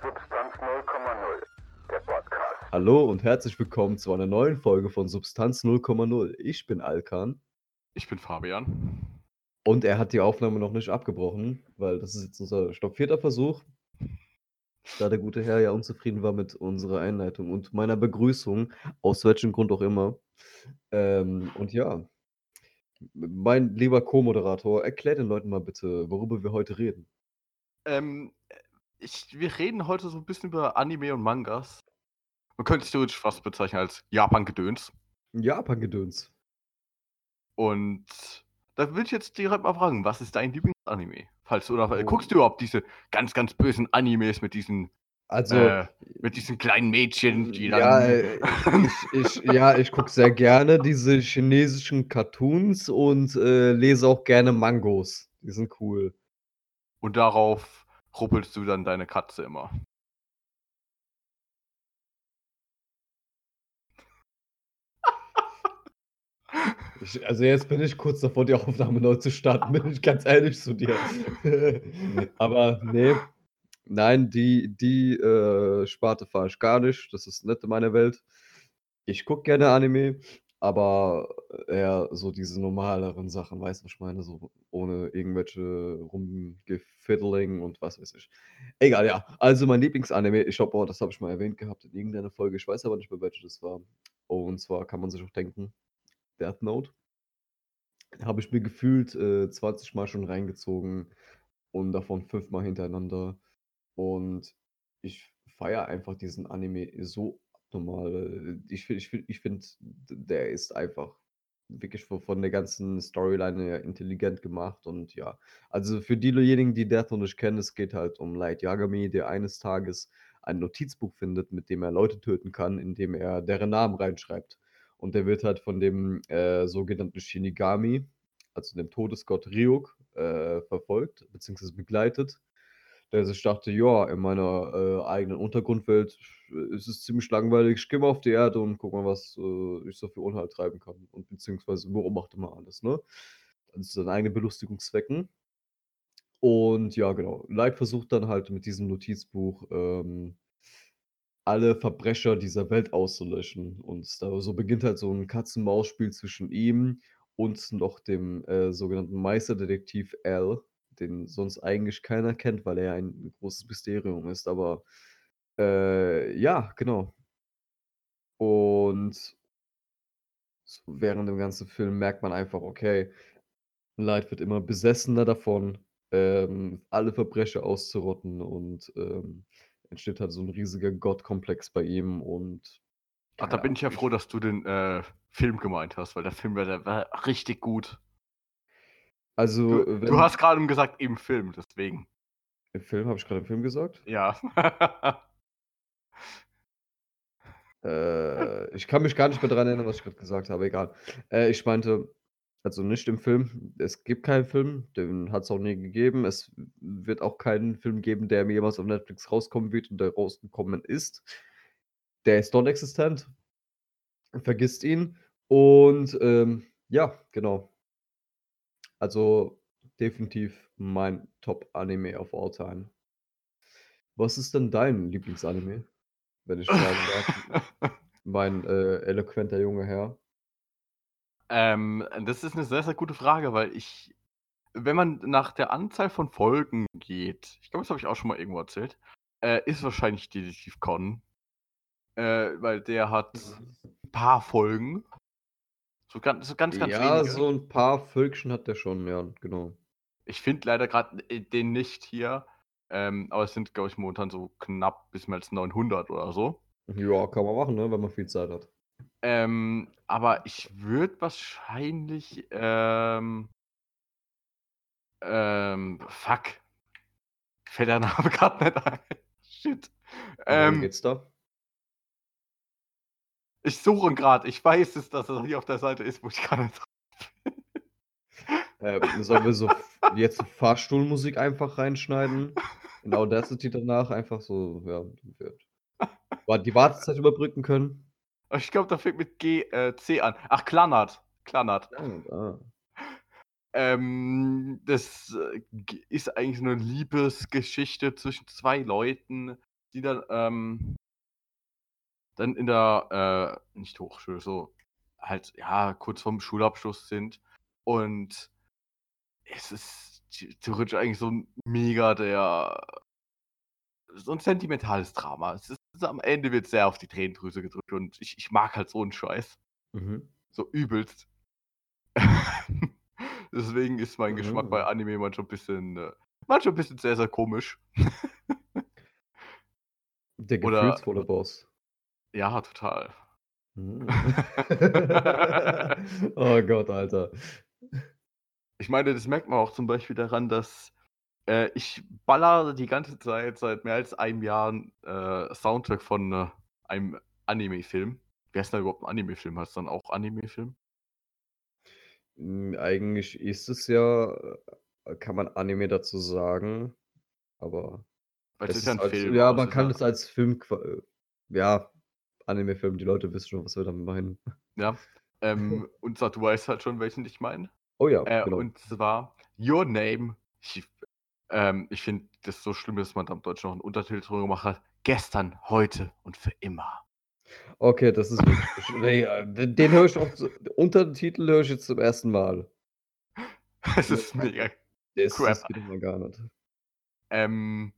Substanz 0,0, der Podcast. Hallo und herzlich willkommen zu einer neuen Folge von Substanz 0,0. Ich bin Alkan Ich bin Fabian. und er hat die Aufnahme noch nicht abgebrochen, weil das ist jetzt unser Stopp vierter Versuch, da der gute Herr ja unzufrieden war mit unserer Einleitung und meiner Begrüßung, aus welchem Grund auch immer. Ähm, und ja, mein lieber Co-Moderator, erklär den Leuten mal bitte, worüber wir heute reden. Ähm, ich, wir reden heute so ein bisschen über Anime und Mangas. Man könnte es theoretisch fast bezeichnen als Japan-Gedöns. Japan-Gedöns. Und da will ich jetzt direkt mal fragen, was ist dein Lieblingsanime? Falls du oder Oh. guckst du überhaupt diese ganz, ganz bösen Animes mit diesen, Also, äh, mit diesen kleinen Mädchen, die dann. Ja, äh, ich, ich, ja, ich gucke sehr gerne diese chinesischen Cartoons und äh, lese auch gerne Mangos. Die sind cool. Und darauf ruppelst du dann deine Katze immer. Ich, also jetzt bin ich kurz davor, die Aufnahme neu zu starten, bin ich ganz ehrlich zu dir. Aber nee, nein, die, die äh, Sparte fahre ich gar nicht. Das ist nicht in meiner Welt. Ich gucke gerne Anime, aber eher so diese normaleren Sachen, weißt du, was ich meine? So ohne irgendwelche Rumgefiddling und was weiß ich. Egal, ja. Also mein Lieblingsanime, ich glaube, das habe ich mal erwähnt gehabt in irgendeiner Folge, ich weiß aber nicht mehr, welche das war. Und zwar kann man sich auch denken, Death Note. Habe ich mir gefühlt äh, 20 Mal schon reingezogen und davon fünfmal hintereinander. Und ich feiere einfach diesen Anime so Ich finde, ich find, ich find, der ist einfach wirklich von, der ganzen Storyline her intelligent gemacht. Und ja, also für diejenigen, die Death Note nicht kennen, es geht halt um Light Yagami, der eines Tages ein Notizbuch findet, mit dem er Leute töten kann, indem er deren Namen reinschreibt. Und der wird halt von dem äh, sogenannten Shinigami, also dem Todesgott Ryuk, äh, verfolgt bzw. begleitet. Der sich dachte, ja, in meiner äh, eigenen Untergrundwelt ist es ziemlich langweilig. Ich gehe mal auf die Erde und guck mal, was äh, ich so für Unhalt treiben kann. Und beziehungsweise beobachte mal alles, ne? Also seine eigenen Belustigungszwecken. Und ja, genau. Light versucht dann halt mit diesem Notizbuch ähm, alle Verbrecher dieser Welt auszulöschen. Und da, so beginnt halt so ein Katz-und-Maus-Spiel zwischen ihm und noch dem äh, sogenannten Meisterdetektiv Al, den sonst eigentlich keiner kennt, weil er ein großes Mysterium ist. Aber äh, ja, genau. Und während dem ganzen Film merkt man einfach, okay, Light wird immer besessener davon, ähm, alle Verbrecher auszurotten und ähm, entsteht halt so ein riesiger Gottkomplex bei ihm und Ach, da bin ich ja froh, dass du den äh, Film gemeint hast, weil der Film war, der war richtig gut. Also, Du, du hast gerade gesagt im Film, deswegen. im Film, habe ich gerade im Film gesagt? Ja. Äh, ich kann mich gar nicht mehr daran erinnern, was ich gerade gesagt habe, egal. Äh, ich meinte, also nicht im Film, es gibt keinen Film, den hat es auch nie gegeben. Es wird auch keinen Film geben, der mir jemals auf Netflix rauskommen wird und der rausgekommen ist. Der ist non-existent. Vergisst ihn. Und ähm, ja, genau. Also definitiv mein Top-Anime of all time. Was ist denn dein Lieblingsanime? Wenn ich fragen darf. Mein äh, eloquenter junge Herr. ähm, das ist eine sehr, sehr gute Frage, weil ich, wenn man nach der Anzahl von Folgen geht, ich glaube, das habe ich auch schon mal irgendwo erzählt, äh, ist wahrscheinlich Detektiv Conan. Äh, weil der hat ein paar Folgen. So ganz, so ganz, ganz Ja, wenige. so ein paar Völkchen hat der schon, ja, genau. Ich finde leider gerade den nicht hier. Ähm, aber es sind, glaube ich, momentan so knapp bis mehr als 900 oder so. Ja, kann man machen, ne, wenn man viel Zeit hat. Ähm, aber ich würde wahrscheinlich, ähm, ähm, fuck. Fällt der Name gerade nicht ein. Shit. Ähm, geht's da? Ich suche ihn gerade. Ich weiß es, dass er hier auf der Seite ist, wo ich gerade drauf Äh, sollen wir so jetzt Fahrstuhlmusik einfach reinschneiden? In Audacity danach einfach so, ja, wird. Die Wartezeit überbrücken können? Ich glaube, da fängt mit G, äh, C an. Ach, Klannert. Klannert. Ah, ah. Ähm, das äh, ist eigentlich so eine Liebesgeschichte zwischen zwei Leuten, die die dann, ähm, dann in der, äh, nicht Hochschule, so halt, ja, kurz vorm Schulabschluss sind. Und es ist the- theoretisch eigentlich so ein mega der, so ein sentimentales Drama. Es ist, am Ende wird sehr auf die Tränendrüse gedrückt und ich, ich mag halt so einen Scheiß. Mhm. So übelst. Deswegen ist mein Geschmack bei Mhm. Anime manchmal ein bisschen, äh, manchmal ein bisschen sehr, sehr komisch. Der Oder- gefühlsvolle Boss. Ja, total. Mhm. oh Gott, Alter. Ich meine, das merkt man auch zum Beispiel daran, dass äh, ich baller die ganze Zeit seit mehr als einem Jahr äh, Soundtrack von äh, einem Anime-Film. Wer ist denn überhaupt ein Anime-Film? Heißt dann auch Anime-Film? Hm, eigentlich ist es ja äh, kann man Anime dazu sagen, aber Weil es ist ja ein als Film. ja, man kann es als Film äh, ja, Anime-Film, die Leute wissen schon, was wir damit meinen. Ja. Ähm, und zwar, du weißt halt schon, welchen ich meine. Oh ja, Äh, genau. Und zwar Your Name. Ich, ähm, ich finde das so schlimm, dass man da im Deutschen noch einen Untertitel drüber gemacht hat. Gestern, heute und für immer. Okay, das ist wirklich ja, den den höre ich auch Untertitel höre ich jetzt zum ersten Mal. Es ist mega. Das Crap. das geht mal gar nicht. Ähm,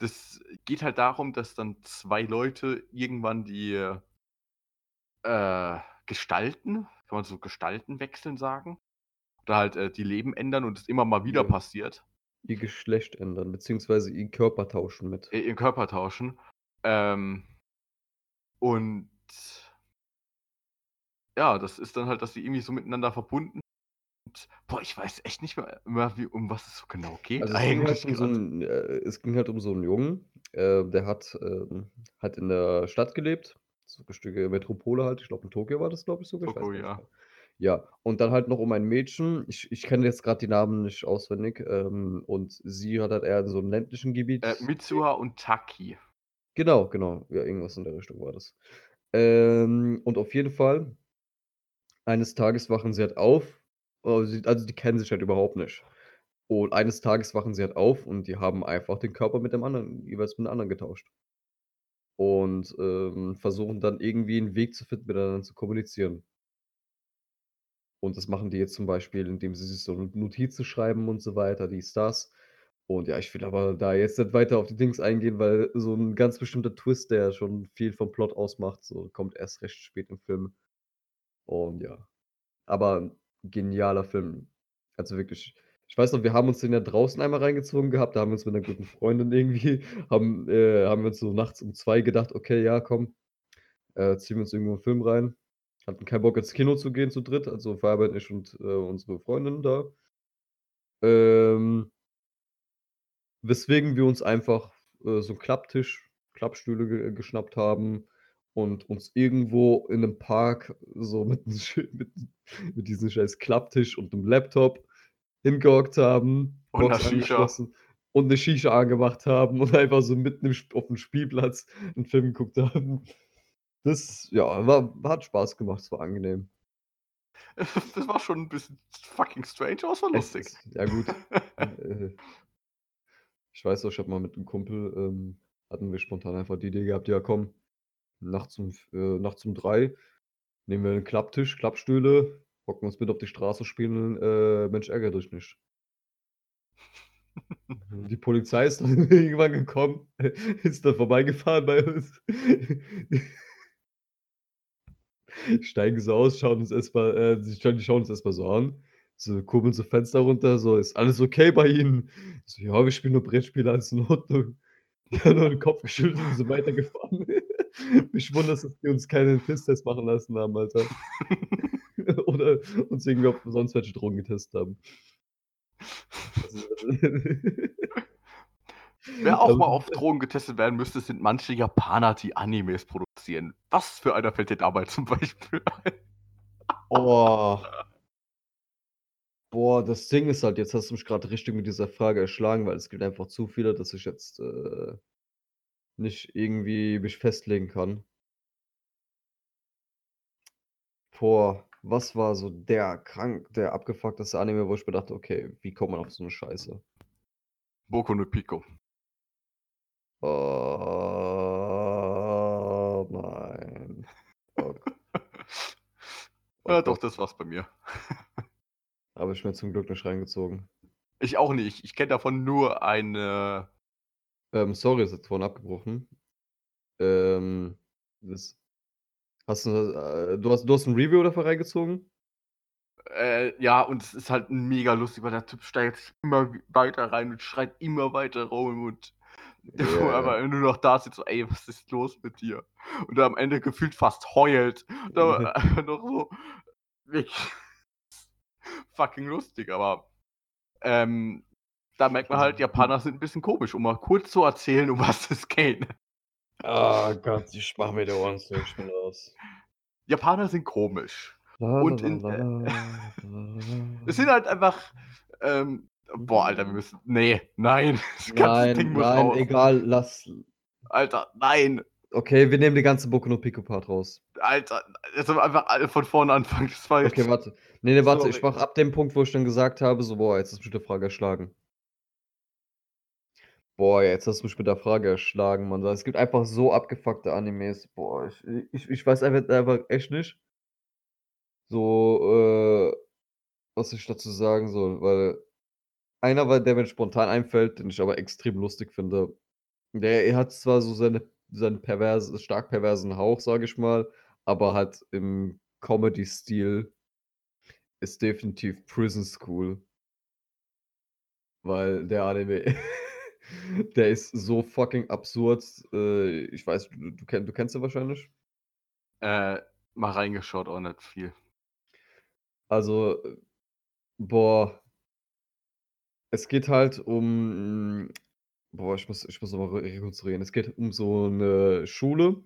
das geht halt darum, dass dann zwei Leute irgendwann die äh, Gestalten, kann man so Gestalten wechseln sagen? Oder halt äh, die Leben ändern und es immer mal wieder Ja. passiert. Ihr Geschlecht ändern, beziehungsweise ihren Körper tauschen mit. äh, ihren Körper tauschen. Ähm, und ja, das ist dann halt, dass sie irgendwie so miteinander verbunden sind. Boah, ich weiß echt nicht mehr, mehr wie, um was es so genau geht. Also es ging, halt um so grad. 'n, äh, es ging halt um so einen Jungen, äh, der hat, ähm, hat in der Stadt gelebt, so 'n Stück Metropole halt. Ich glaube, in Tokio war das, glaube ich, sogar. Tokio, nicht ja. mehr. Ja, und dann halt noch um ein Mädchen. Ich ich kenne jetzt gerade die Namen nicht auswendig, ähm, und sie hat halt eher in so 'nem ländlichen Gebiet Äh. Mitsuha und Taki. Genau, genau. Ja, irgendwas in der Richtung war das. Ähm, und auf jeden Fall eines Tages wachen sie halt auf. Oh, also, die kennen sich halt überhaupt nicht. Und eines Tages wachen sie halt auf und die haben einfach den Körper mit dem anderen jeweils mit 'nem anderen getauscht. Und, ähm, versuchen dann irgendwie 'n Weg zu finden, miteinander zu kommunizieren. Und das machen die jetzt zum Beispiel, indem sie sich so No Notizen schreiben und so weiter, dies, das. Und ja, ich will aber da jetzt nicht weiter auf die Dings eingehen, weil so 'n ganz bestimmter Twist, der schon viel vom Plot ausmacht, so, kommt erst recht spät im Film. Und ja. Aber genialer Film. Also wirklich. Ich weiß noch, wir haben uns den ja draußen einmal reingezogen gehabt. Da haben wir uns mit 'ner guten Freundin irgendwie haben äh, haben wir uns so nachts um 2 gedacht: „Okay, ja, komm, äh, ziehen wir uns irgendwo 'n Film rein.“ Hatten keinen Bock, ins Kino zu gehen zu dritt, also Fabian, ich und, äh, unsere Freundin da. Ähm weswegen wir uns einfach, äh, so 'n Klapptisch Klappstühle ge geschnappt haben und uns irgendwo in 'nem Park so mit mit mit diesem scheiß Klapptisch und 'nem Laptop hingehockt haben, Und Box Shisha. und 'ne Shisha angemacht haben und einfach so mitten im Sp aufm Spielplatz 'n Film geguckt haben. Das, ja, war hat Spaß gemacht, es war angenehm. Das war schon 'n bisschen fucking strange, aber es war Es lustig. ist ja gut. Äh, ich weiß noch, ich habe mal mit 'nem Kumpel, ähm hatten wir spontan einfach die Idee gehabt: „Ja, komm, nachts um äh, nachts um 3 nehmen wir 'n Klapptisch, Klappstühle, hocken uns mit auf die Straße, spielen, äh, Mensch ärgere dich nicht.“ Mhm, die Polizei ist dann irgendwann gekommen, ist dann vorbeigefahren bei uns. Steigen so aus, schauen uns erst mal äh, sie schauen die schauen uns erst mal so an, so kurbeln so Fenster runter, so: „Ist alles okay bei Ihnen?“ Ich so: „Ja, wir spielen nur Brettspiele, alles in Ordnung.“ Die haben nur den Kopf geschüttelt und sind weitergefahren. Mich wundert's, dass die uns keinen Pisstest machen lassen haben, Alter. Oder uns irgendwie auf sonst welche Drogen getestet haben. Also Wer auch Also mal auf Drogen getestet werden müsste, sind manche Japaner, die Animes produzieren. Was für einer fällt dir dabei zum Beispiel ein? Oh. Boah, das Ding ist halt, jetzt hast du mich grad richtig mit dieser Frage erschlagen, weil es gibt einfach zu viele, dass ich jetzt, äh, nicht irgendwie mich festlegen kann. Vor, was war so der krank, der abgefuckteste Anime, wo ich mir dachte, okay, wie kommt man auf so eine Scheiße? Boku no Pico. Oh nein. Oh. ja, doch, das war's bei mir. Habe ich mir zum Glück nicht reingezogen. Ich auch nicht. Ich kenne davon nur eine ähm, sorry, ist jetzt vorhin abgebrochen. Ähm, das, hast du, äh, du, hast, du hast ein Review dafür reingezogen? Äh, ja, und es ist halt mega lustig, weil der Typ steigt sich immer weiter rein und schreit immer weiter rum und Ja. aber nur noch da sitzt so, ey, was ist los mit dir? Und am Ende gefühlt fast heult. Und aber einfach noch so wirklich fucking lustig, aber ähm, da merkt man halt, Japaner sind ein bisschen komisch, um mal kurz zu erzählen, um was es geht. Oh Gott, ich mach mir die Ohren ich bin raus. Japaner sind komisch. Und in- la. Es sind halt einfach, ähm, boah, Alter, wir müssen, nee, nein, das ganze Nein, Ding muss nein, raus. egal, lass. Alter, nein, Okay, wir nehmen die ganze Boku no Pico Part raus. Alter, jetzt haben wir einfach alle von vorne anfangen. Das war jetzt, Okay, warte. Nee, nee, warte, Sorry. ich mach ab dem Punkt, wo ich dann gesagt habe, so, boah, jetzt mich mit der Frage erschlagen. Boah, jetzt hast du mich mit der Frage erschlagen, Mann. Es gibt einfach so abgefuckte Animes. Boah, ich, ich, ich weiß einfach, einfach echt nicht. So, äh, was ich dazu sagen soll, weil einer, der mir spontan einfällt, den ich aber extrem lustig finde. Der er hat zwar so seine, seinen perverse, stark perversen Hauch, sage ich mal, aber halt im Comedy-Stil ist definitiv Prison School. Weil der Anime, der ist so fucking absurd. Äh, ich weiß, du, du, kenn, du kennst ihn wahrscheinlich. äh, mal reingeschaut, auch nicht viel. Also, boah. Es geht halt um. Boah, ich muss, ich muss nochmal re- rekonstruieren. Es geht um so eine Schule,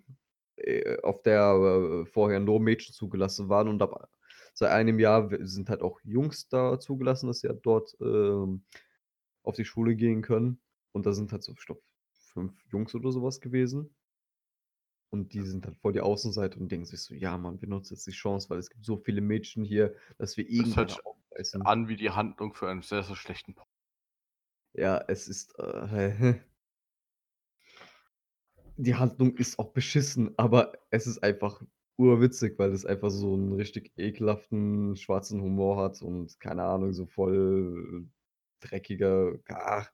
äh, auf der äh, vorher nur Mädchen zugelassen waren und ab seit einem Jahr sind halt auch Jungs da zugelassen, dass sie halt dort ähm, auf die Schule gehen können. Und da sind halt so, ich glaube, fünf Jungs oder sowas gewesen. Und die sind halt voll die Außenseite und denken sich so, ja, Mann, wir nutzen jetzt die Chance, weil es gibt so viele Mädchen hier, dass wir hört irgendwann sich aufreißen. An wie die Handlung für einen sehr, sehr schlechten Porno. Ja, es ist. Äh, die Handlung ist auch beschissen, aber es ist einfach urwitzig, weil es einfach so einen richtig ekelhaften schwarzen Humor hat und keine Ahnung, so voll dreckiger. Ach.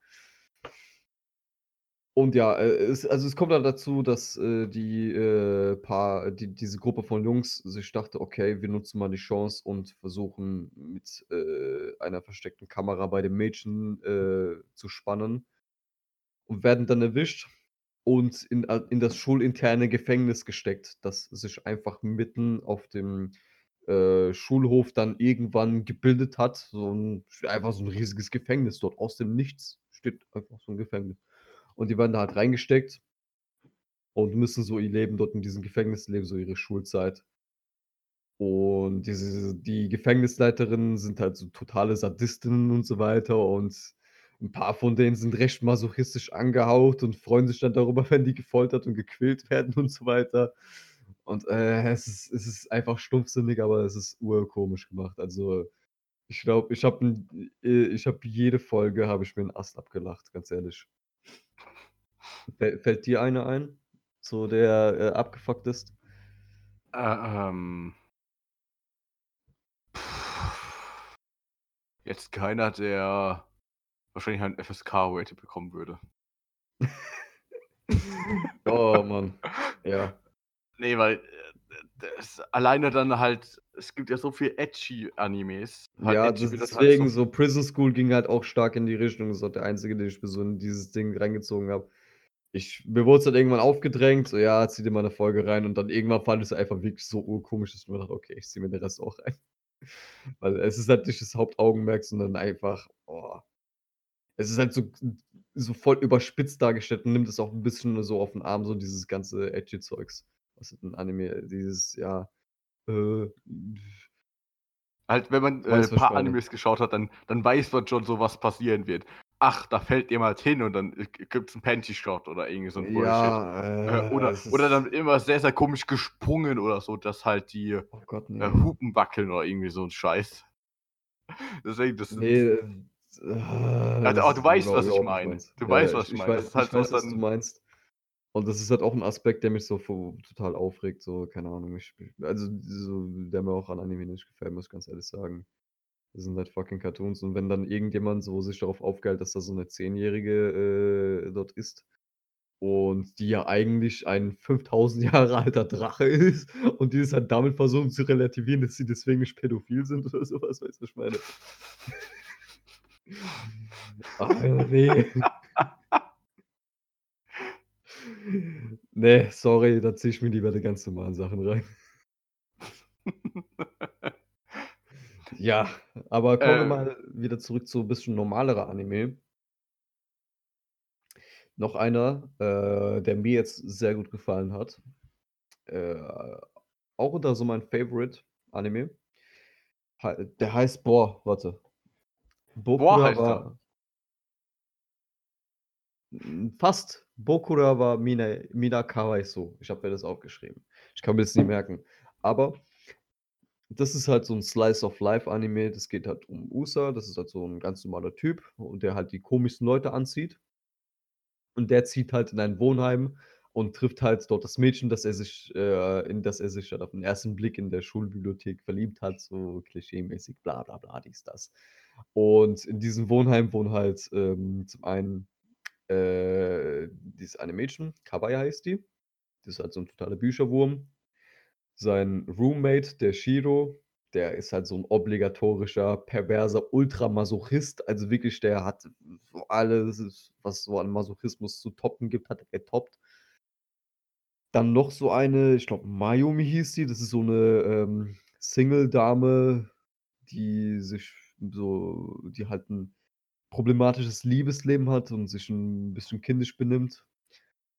Und ja, äh, es, also es kommt dann dazu, dass äh, die äh, paar, die, diese Gruppe von Jungs sich dachte, okay, wir nutzen mal die Chance und versuchen mit äh, einer versteckten Kamera bei den Mädchen äh, zu spannen und werden dann erwischt und in, in das schulinterne Gefängnis gesteckt, das sich einfach mitten auf dem äh, Schulhof dann irgendwann gebildet hat. So ein, einfach so ein riesiges Gefängnis dort. Aus dem Nichts steht einfach so ein Gefängnis. Und die werden da halt reingesteckt und müssen so ihr Leben dort in diesem Gefängnis leben, so ihre Schulzeit. Und diese, die Gefängnisleiterinnen sind halt so totale Sadistinnen und so weiter. Und ein paar von denen sind recht masochistisch angehaucht und freuen sich dann darüber, wenn die gefoltert und gequält werden und so weiter. Und äh, es, ist, es ist einfach stumpfsinnig, aber es ist urkomisch gemacht. Also ich glaube, ich habe ich hab jede Folge, habe ich mir einen Ast abgelacht, ganz ehrlich. Fäll- Fällt dir einer ein? So, der äh, abgefuckt ist? Äh, ähm. Jetzt keiner, der wahrscheinlich einen FSK-Rating bekommen würde. Oh Mann. Ja. Nee, weil äh, das alleine dann halt, es gibt ja so viel edgy Animes. Halt ja, edgy deswegen halt so Prison School ging halt auch stark in die Richtung. Das ist auch der einzige, den ich so in dieses Ding reingezogen habe. Ich, mir wurde es dann irgendwann aufgedrängt, so ja, zieh dir mal eine Folge rein und dann irgendwann fand ich es einfach wirklich so urkomisch, dass ich mir dachte, okay, ich zieh mir den Rest auch rein. Weil es ist halt nicht das Hauptaugenmerk, sondern einfach, oh. Es ist halt so, so voll überspitzt dargestellt und nimmt es auch ein bisschen so auf den Arm, so dieses ganze edgy Zeugs. Was ist ein Anime, dieses, ja, äh, Halt, wenn man äh, ein paar. Animes geschaut hat, dann, dann weiß man schon so, was passieren wird. Ach, da fällt jemand hin und dann gibt es einen Panty-Shot oder irgendwie so ein Bullshit. ja, Äh, oder, es ist- oder dann immer sehr, sehr komisch gesprungen oder so, dass halt die äh, Oh Gott, nee. Hupen wackeln oder irgendwie so ein Scheiß. Deswegen, das Nee, äh, Ja, das aber du ist weißt, genau was ich meine. Du weißt, was ich ich meine. weiß, Das ist halt weiß was dann- du meinst. Und das ist halt auch ein Aspekt, der mich so total aufregt, so, keine Ahnung, ich also, so der mir auch an Anime nicht gefällt, muss ich ganz ehrlich sagen. Das sind halt fucking Cartoons und wenn dann irgendjemand so sich darauf aufgehält, dass da so 'ne Zehnjährige, äh, dort ist und die ja eigentlich ein 5000 Jahre alter Drache ist und die es halt damit versuchen zu relativieren, dass sie deswegen nicht pädophil sind oder so was, weißt du, was ich meine? Ach, ne. Ne, sorry, da ziehe ich mir lieber die ganz normalen Sachen rein. Ja, aber kommen wir Äh. mal wieder zurück zu bisschen normalerer Anime. Noch einer, äh, der mir jetzt sehr gut gefallen hat, äh, auch unter so mein Favorite Anime. Hei der heißt boah, warte. Boah, Bokura heißt er. wa fast. Bokura wa Minae Mina Kawaiso. Ich habe mir das aufgeschrieben. Ich kann mir das nicht merken. Aber das ist halt so 'n Slice of Life Anime. Das geht halt um Usa. Das ist halt so 'n ganz normaler Typ und der halt die komischsten Leute anzieht. Und der zieht halt in ein Wohnheim und trifft halt dort das Mädchen, das er sich äh, in das er sich halt auf 'n ersten Blick in der Schulbibliothek verliebt hat, so klischeemäßig, bla bla bla, dies, das. Und in diesem Wohnheim wohnen halt, ähm, zum einen, äh, dieses eine Mädchen, Kawaii heißt die. Die ist halt so 'n totaler Bücherwurm. Sein Roommate, der Shiro, der ist halt so 'n obligatorischer, perverser Ultramasochist. Also wirklich, der hat alles, was so an Masochismus zu toppen gibt, hat er getoppt. Dann noch so eine, ich glaube, Mayumi hieß die. Das ist so 'ne, ähm, Single-Dame, die sich so die halt 'n problematisches Liebesleben hat und sich 'n bisschen kindisch benimmt.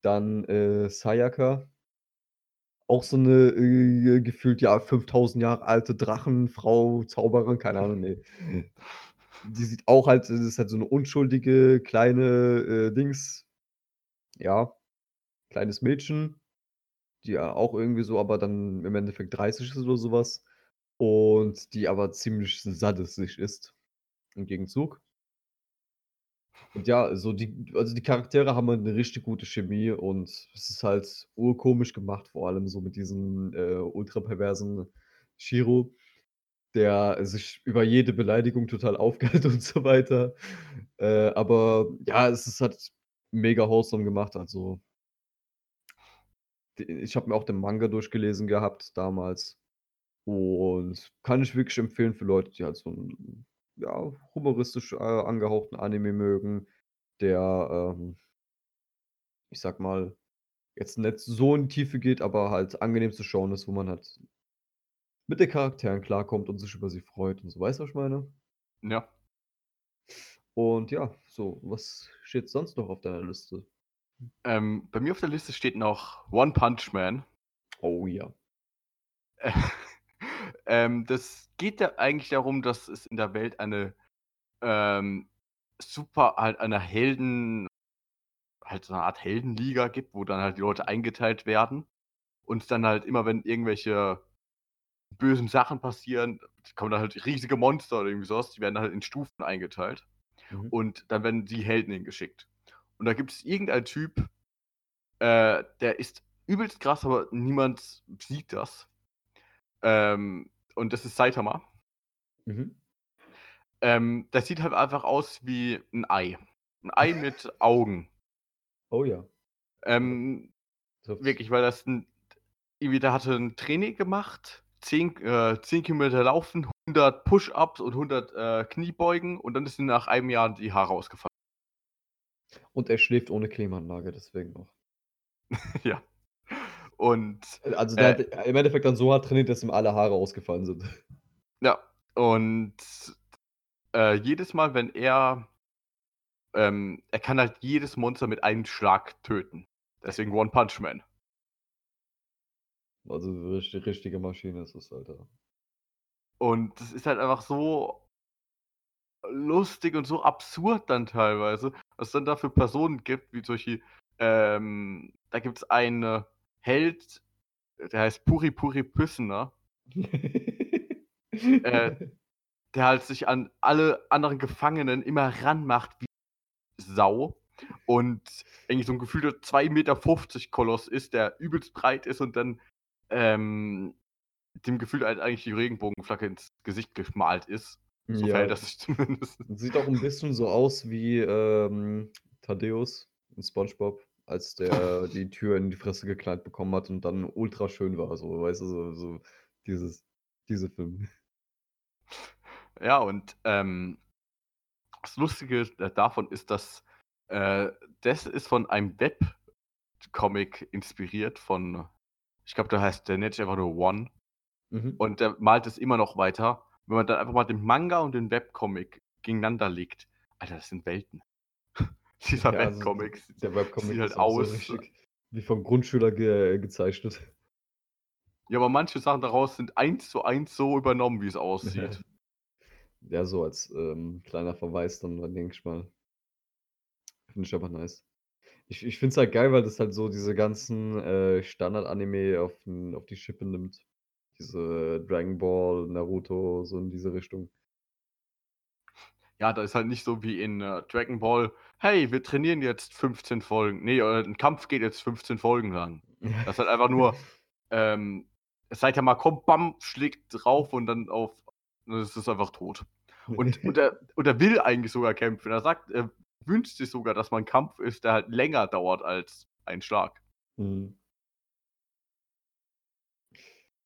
Dann, äh, Sayaka. Auch so 'ne, äh, gefühlt, ja, 5000 Jahre alte Drachenfrau, Zauberin, keine Ahnung, ne. Die sieht auch halt das ist halt so 'ne unschuldige kleine, äh, Dings ja, kleines Mädchen, die ja auch irgendwie so aber dann im Endeffekt 30 ist oder so was und die aber ziemlich saddistisch ist im Gegenzug. Und ja, so die also, die Charaktere haben halt 'ne richtig gute Chemie und es ist halt urkomisch gemacht, vor allem so mit diesem, äh, ultraperversen Shiro, der sich über jede Beleidigung total aufgeilt und so weiter. Äh, aber ja, es ist halt mega wholesome gemacht, also ich habe mir auch den Manga durchgelesen gehabt damals und kann ich wirklich empfehlen für Leute, die halt so 'n, ja, humoristisch, äh, angehauchten Anime mögen, der, ähm ich sage mal, jetzt nicht so in die Tiefe geht, aber halt angenehm zu schauen ist, wo man halt mit den Charakteren klarkommt und sich über sie freut und so. Weißt du, was ich meine? Ja. Und ja, so, was steht sonst noch auf deiner Liste? Ähm, bei mir auf der Liste steht noch One Punch Man. Oh ja. Ähm, das geht ja eigentlich darum, dass es in der Welt eine, ähm, super halt eine Helden halt so 'ne Art Heldenliga gibt, wo dann halt die Leute eingeteilt werden und dann halt immer, wenn irgendwelche bösen Sachen passieren, kommen dann halt riesige Monster oder irgendwie so was, die werden halt in Stufen eingeteilt Mhm. und dann werden die Helden hingeschickt. Und da gibt es irgendeinen Typ, äh, der ist übelst krass, aber niemand sieht das. Ähm, und das ist Saitama. Mhm. Ähm, der sieht halt einfach aus wie 'n Ei. 'N Ei mit Augen. Oh ja. Ähm, So wirklich, weil das 'n irgendwie der hatte 'n Training gemacht, 10 äh, 10 Kilometer laufen, 100 Push-ups und 100, äh, Kniebeugen und dann ist ihm nach einem Jahr die Haare ausgefallen. Und er schläft ohne Klimaanlage, deswegen auch. Ja. Und, also, der äh hat im Endeffekt dann so hart trainiert, dass ihm alle Haare ausgefallen sind. Ja, und, äh, jedes Mal, wenn er ähm, er kann halt jedes Monster mit einem Schlag töten. Deswegen One Punch Man. Also, richt richtige Maschine ist das, Alter. Und das ist halt einfach so lustig und so absurd dann teilweise, was dann da für Personen gibt, wie zum Beispiel, ähm, da gibt's einen Held, der heißt Puri Puri Püssener. Äh, der halt sich an alle anderen Gefangenen immer ranmacht wie Sau und eigentlich so ein gefühlter 2,50 Meter Koloss ist, der übelst breit ist und dann ähm, dem Gefühl halt eigentlich die Regenbogenflagge ins Gesicht gemalt ist. So Ja, das sich zumindest. sieht auch ein bisschen so aus wie ähm, Thaddeus in SpongeBob, als der die Tür in die Fresse geknallt bekommen hat und dann ultra schön war. So, weißt du, so, so dieses, diese Film. Ja, und ähm, das Lustige davon ist, dass äh, das ist von einem Webcomic inspiriert von, ich glaube, der heißt, der nennt sich einfach nur One. Mhm. Und der malt es immer noch weiter. Wenn man dann einfach mal den Manga und den Webcomic gegeneinander legt, Alter, das sind Welten. Dieser Ja, also Webcomic der Webcomic sieht halt auch so aus. richtig wie vom Grundschüler ge gezeichnet. Ja, aber manche Sachen daraus sind eins zu eins so übernommen, wie es aussieht. Ja, so als ähm, kleiner Verweis dann, denke ich mal. Finde ich aber nice. Ich, ich finde es halt geil, weil das halt so diese ganzen äh, Standard-Anime auf, auf die Schippe nimmt. Diese Dragon Ball, Naruto, so in diese Richtung. Ja, da ist halt nicht so wie in äh, Dragon Ball, hey, wir trainieren jetzt 15 Folgen. Nee, äh, ein Kampf geht jetzt 15 Folgen lang. Das ist halt einfach nur, ähm, seid ja mal komm, bam, schlägt drauf und dann auf, das ist einfach tot. Und, und, er, und er will eigentlich sogar kämpfen. Er sagt, er wünscht sich sogar, dass man ein Kampf ist, der halt länger dauert als ein Schlag. Mhm.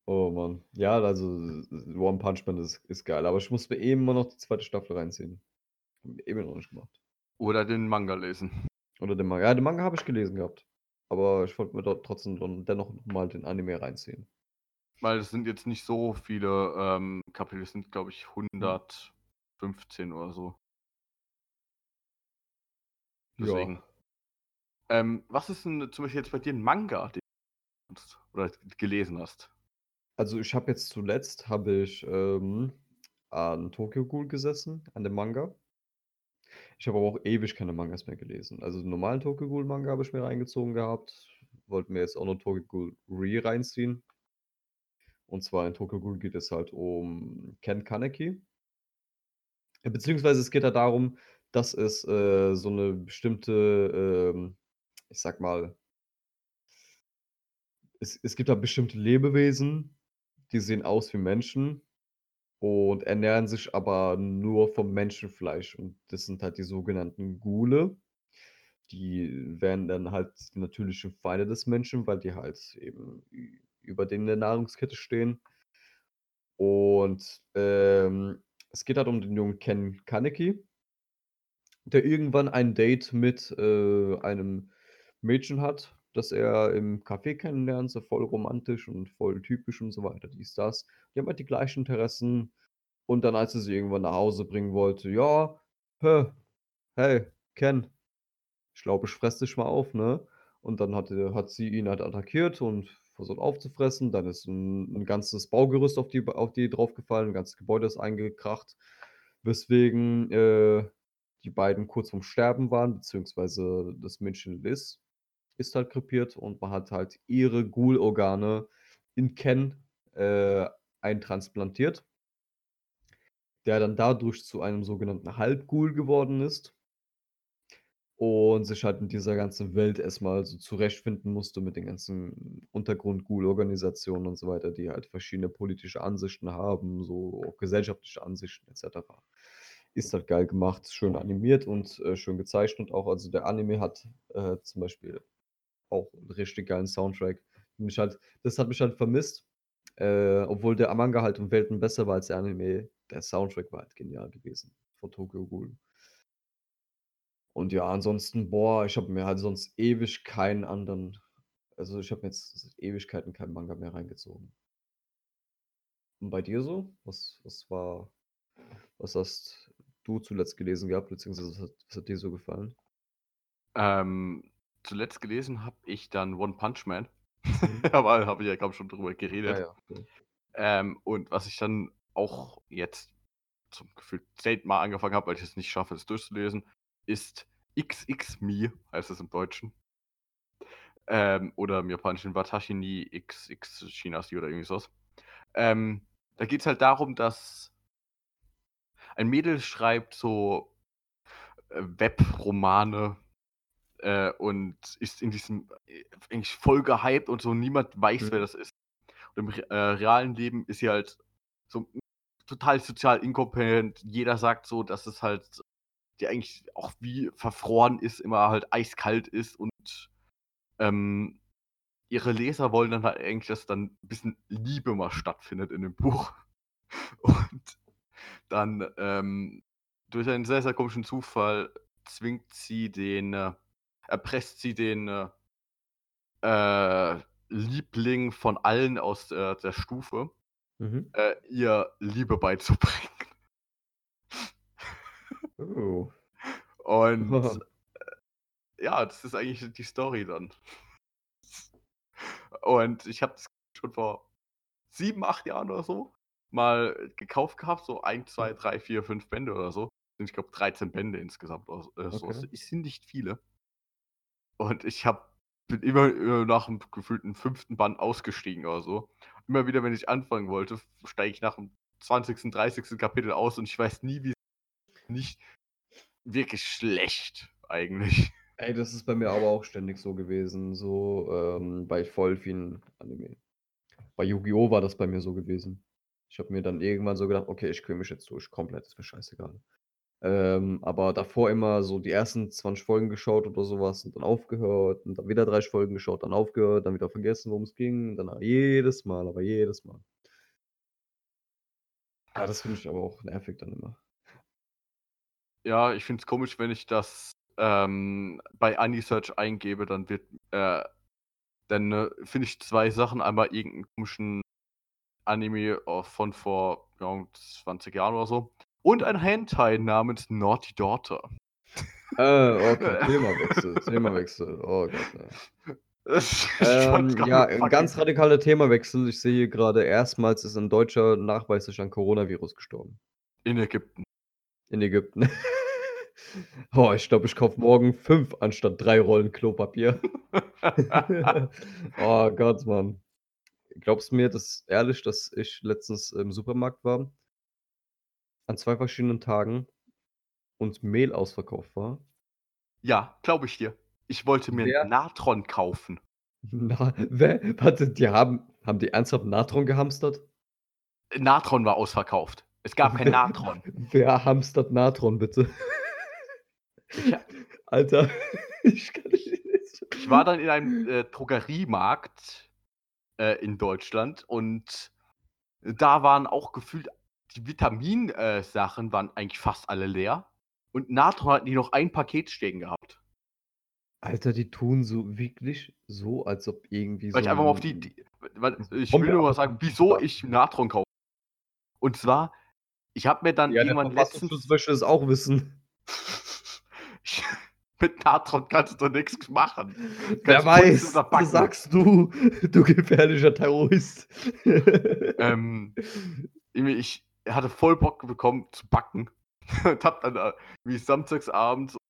Oh Mann. Ja, also One Punch Man ist, ist geil. Aber ich muss mir eben mal noch die zweite Staffel reinziehen. Hab ich eben noch nicht gemacht. Oder den Manga lesen. Oder den Manga. Ja, den Manga habe ich gelesen gehabt. Aber ich wollte mir dort trotzdem dann dennoch mal den Anime reinziehen. Weil es sind jetzt nicht so viele ähm, Kapitel, es sind, glaube ich, 115 oder so. Deswegen. Ähm, was ist denn zum Beispiel jetzt bei dir ein Manga, den du oder gelesen hast? Also ich habe jetzt zuletzt habe ich ähm, an Tokyo Ghoul gesessen, an dem Manga. Ich habe aber auch ewig keine Mangas mehr gelesen. Also den normalen Tokyo Ghoul Manga habe ich mir reingezogen gehabt. Wollte mir jetzt auch noch Tokyo Ghoul Re reinziehen. Und zwar in Tokyo Ghoul geht es halt um Ken Kaneki. Äh, Beziehungsweise es geht da darum, dass es äh, so eine bestimmte, ähm, ich sag mal, es, es gibt da bestimmte Lebewesen, die sehen aus wie Menschen und ernähren sich aber nur vom Menschenfleisch. Und das sind halt die sogenannten Ghule. Die wären dann halt die natürlichen Feinde des Menschen, weil die halt eben über denen in der Nahrungskette stehen. Und ähm, es geht halt um den jungen Ken Kaneki, der irgendwann ein Date mit äh, einem Mädchen hat, das er im Café kennenlernt, so voll romantisch und voll typisch und so weiter, dies, das. Die haben halt die gleichen Interessen. Und dann, als er sie irgendwann nach Hause bringen wollte, ja, hä, hey, Ken, ich glaube, ich fress dich mal auf, ne? Und dann hat, hat sie ihn halt attackiert und versucht aufzufressen. Dann ist ein, ein ganzes Baugerüst auf die, auf die draufgefallen, ein ganzes Gebäude ist eingekracht, weswegen äh, die beiden kurz vorm Sterben waren, beziehungsweise das Mädchen Liz ist halt krepiert und man hat halt ihre Ghoul-Organe in Ken äh, eintransplantiert, der dann dadurch zu einem sogenannten Halbghoul geworden ist und sich halt in dieser ganzen Welt erstmal so zurechtfinden musste mit den ganzen Untergrund-Ghoul-Organisationen und so weiter, die halt verschiedene politische Ansichten haben, so auch gesellschaftliche Ansichten etc. Ist halt geil gemacht, schön animiert und äh, schön gezeichnet auch. Also der Anime hat äh, zum Beispiel auch einen richtig geilen Soundtrack. Mich halt, das hat mich halt vermisst, äh, obwohl der Manga halt um Welten besser war als der Anime. Der Soundtrack war halt genial gewesen von Tokyo Ghoul. Und ja, ansonsten, boah, ich habe mir halt sonst ewig keinen anderen, also ich habe mir jetzt Ewigkeiten keinen Manga mehr reingezogen. Und bei dir so? Was, was war, was hast du zuletzt gelesen gehabt, beziehungsweise was hat, was hat dir so gefallen? Ähm, zuletzt gelesen habe ich dann One Punch Man. Mhm. Aber habe ich ja, glaube ich, schon drüber Ja, geredet. ja. okay. Ähm, und was ich dann auch jetzt zum Gefühl zehnten Mal angefangen habe, weil ich es nicht schaffe, es durchzulesen, ist XX-Me, heißt es im Deutschen. Ähm, oder im Japanischen Watashi ni XX Shinasi oder irgendwie sowas. Ähm, da geht es halt darum, dass ein Mädel schreibt so äh, Webromane äh, und ist in diesem äh, eigentlich voll gehypt und so, niemand weiß, Mhm. wer das ist. Und im äh, realen Leben ist sie halt so total sozial inkompetent. Jeder sagt so, dass es halt die eigentlich auch wie verfroren ist, immer halt eiskalt ist und ähm, ihre Leser wollen dann halt eigentlich, dass dann ein bisschen Liebe mal stattfindet in dem Buch. Und dann ähm, durch einen sehr, sehr komischen Zufall zwingt sie den, äh, erpresst sie den äh, äh, Liebling von allen aus äh, der Stufe, Mhm. äh, ihr Liebe beizubringen. Oh. Und äh, ja, das ist eigentlich die Story dann. Und ich habe das schon vor sieben, acht Jahren oder so mal gekauft gehabt, so ein, zwei, drei, vier, fünf Bände oder so. Sind, ich glaube, 13 Bände insgesamt. Oder so. so. Okay. Es sind nicht viele. Und ich hab, bin immer, immer nach dem gefühlten fünften Band ausgestiegen oder so. Immer wieder, wenn ich anfangen wollte, steige ich nach dem 20., 30. Kapitel aus und ich weiß nie, wie nicht wirklich schlecht eigentlich. Ey, das ist bei mir aber auch ständig so gewesen. So ähm, bei voll vielen Anime. Bei Yu-Gi-Oh! war das bei mir so gewesen. Ich habe mir dann irgendwann so gedacht, okay, ich quäl mich jetzt durch, komplett, ist mir scheißegal. Ähm, aber davor immer so die ersten 20 Folgen geschaut oder sowas und dann aufgehört und dann wieder 30 Folgen geschaut, dann aufgehört, dann wieder vergessen, worum es ging. Dann jedes Mal, aber jedes Mal. Ja, das finde ich aber auch nervig dann immer. Ja, ich finde es komisch, wenn ich das ähm, bei Anisearch eingebe, dann wird, äh, dann äh, finde ich zwei Sachen. Einmal irgendeinen komischen Anime äh, von vor ja, 20 Jahren oder so. Und ein Hentai namens Naughty Daughter. Äh, okay, Themawechsel, Themawechsel. Oh Gott, ne. Ähm, ja, ein ganz radikaler Themawechsel. Ich sehe hier gerade, erstmals ist ein Deutscher nachweislich an Coronavirus gestorben. in Ägypten. In Ägypten. oh, ich glaube, ich kaufe morgen fünf anstatt drei Rollen Klopapier. oh Gott, Mann. Glaubst du mir das ehrlich, dass ich letztens im Supermarkt war? An zwei verschiedenen Tagen und Mehl ausverkauft war? ja, glaube ich dir. Ich wollte mir Wer- Natron kaufen. Na, wer, warte, die haben, haben die ernsthaft Natron gehamstert? Natron war ausverkauft. Es gab kein Natron. Wer hamstert Natron, bitte? Ich, Alter, ich kann nicht. ich war dann in einem äh, Drogeriemarkt äh, in Deutschland und da waren auch gefühlt die Vitaminsachen waren eigentlich fast alle leer. Und Natron hatten die noch ein Paket stehen gehabt. Alter, die tun so wirklich so, als ob irgendwie Weil so. ich einfach mal auf die. die ich will nur mal sagen, wieso ich Natron kaufe. Und zwar, ich habe mir dann Ja, irgendwann letztens. Möchte es auch wissen. Ich- Mit Natron kannst du nichts machen. Wer weiß, das überbacken. sagst du, du gefährlicher Terrorist. Ähm, irgendwie, ich hatte voll Bock bekommen zu backen. Und hab dann äh, wie samstags abends um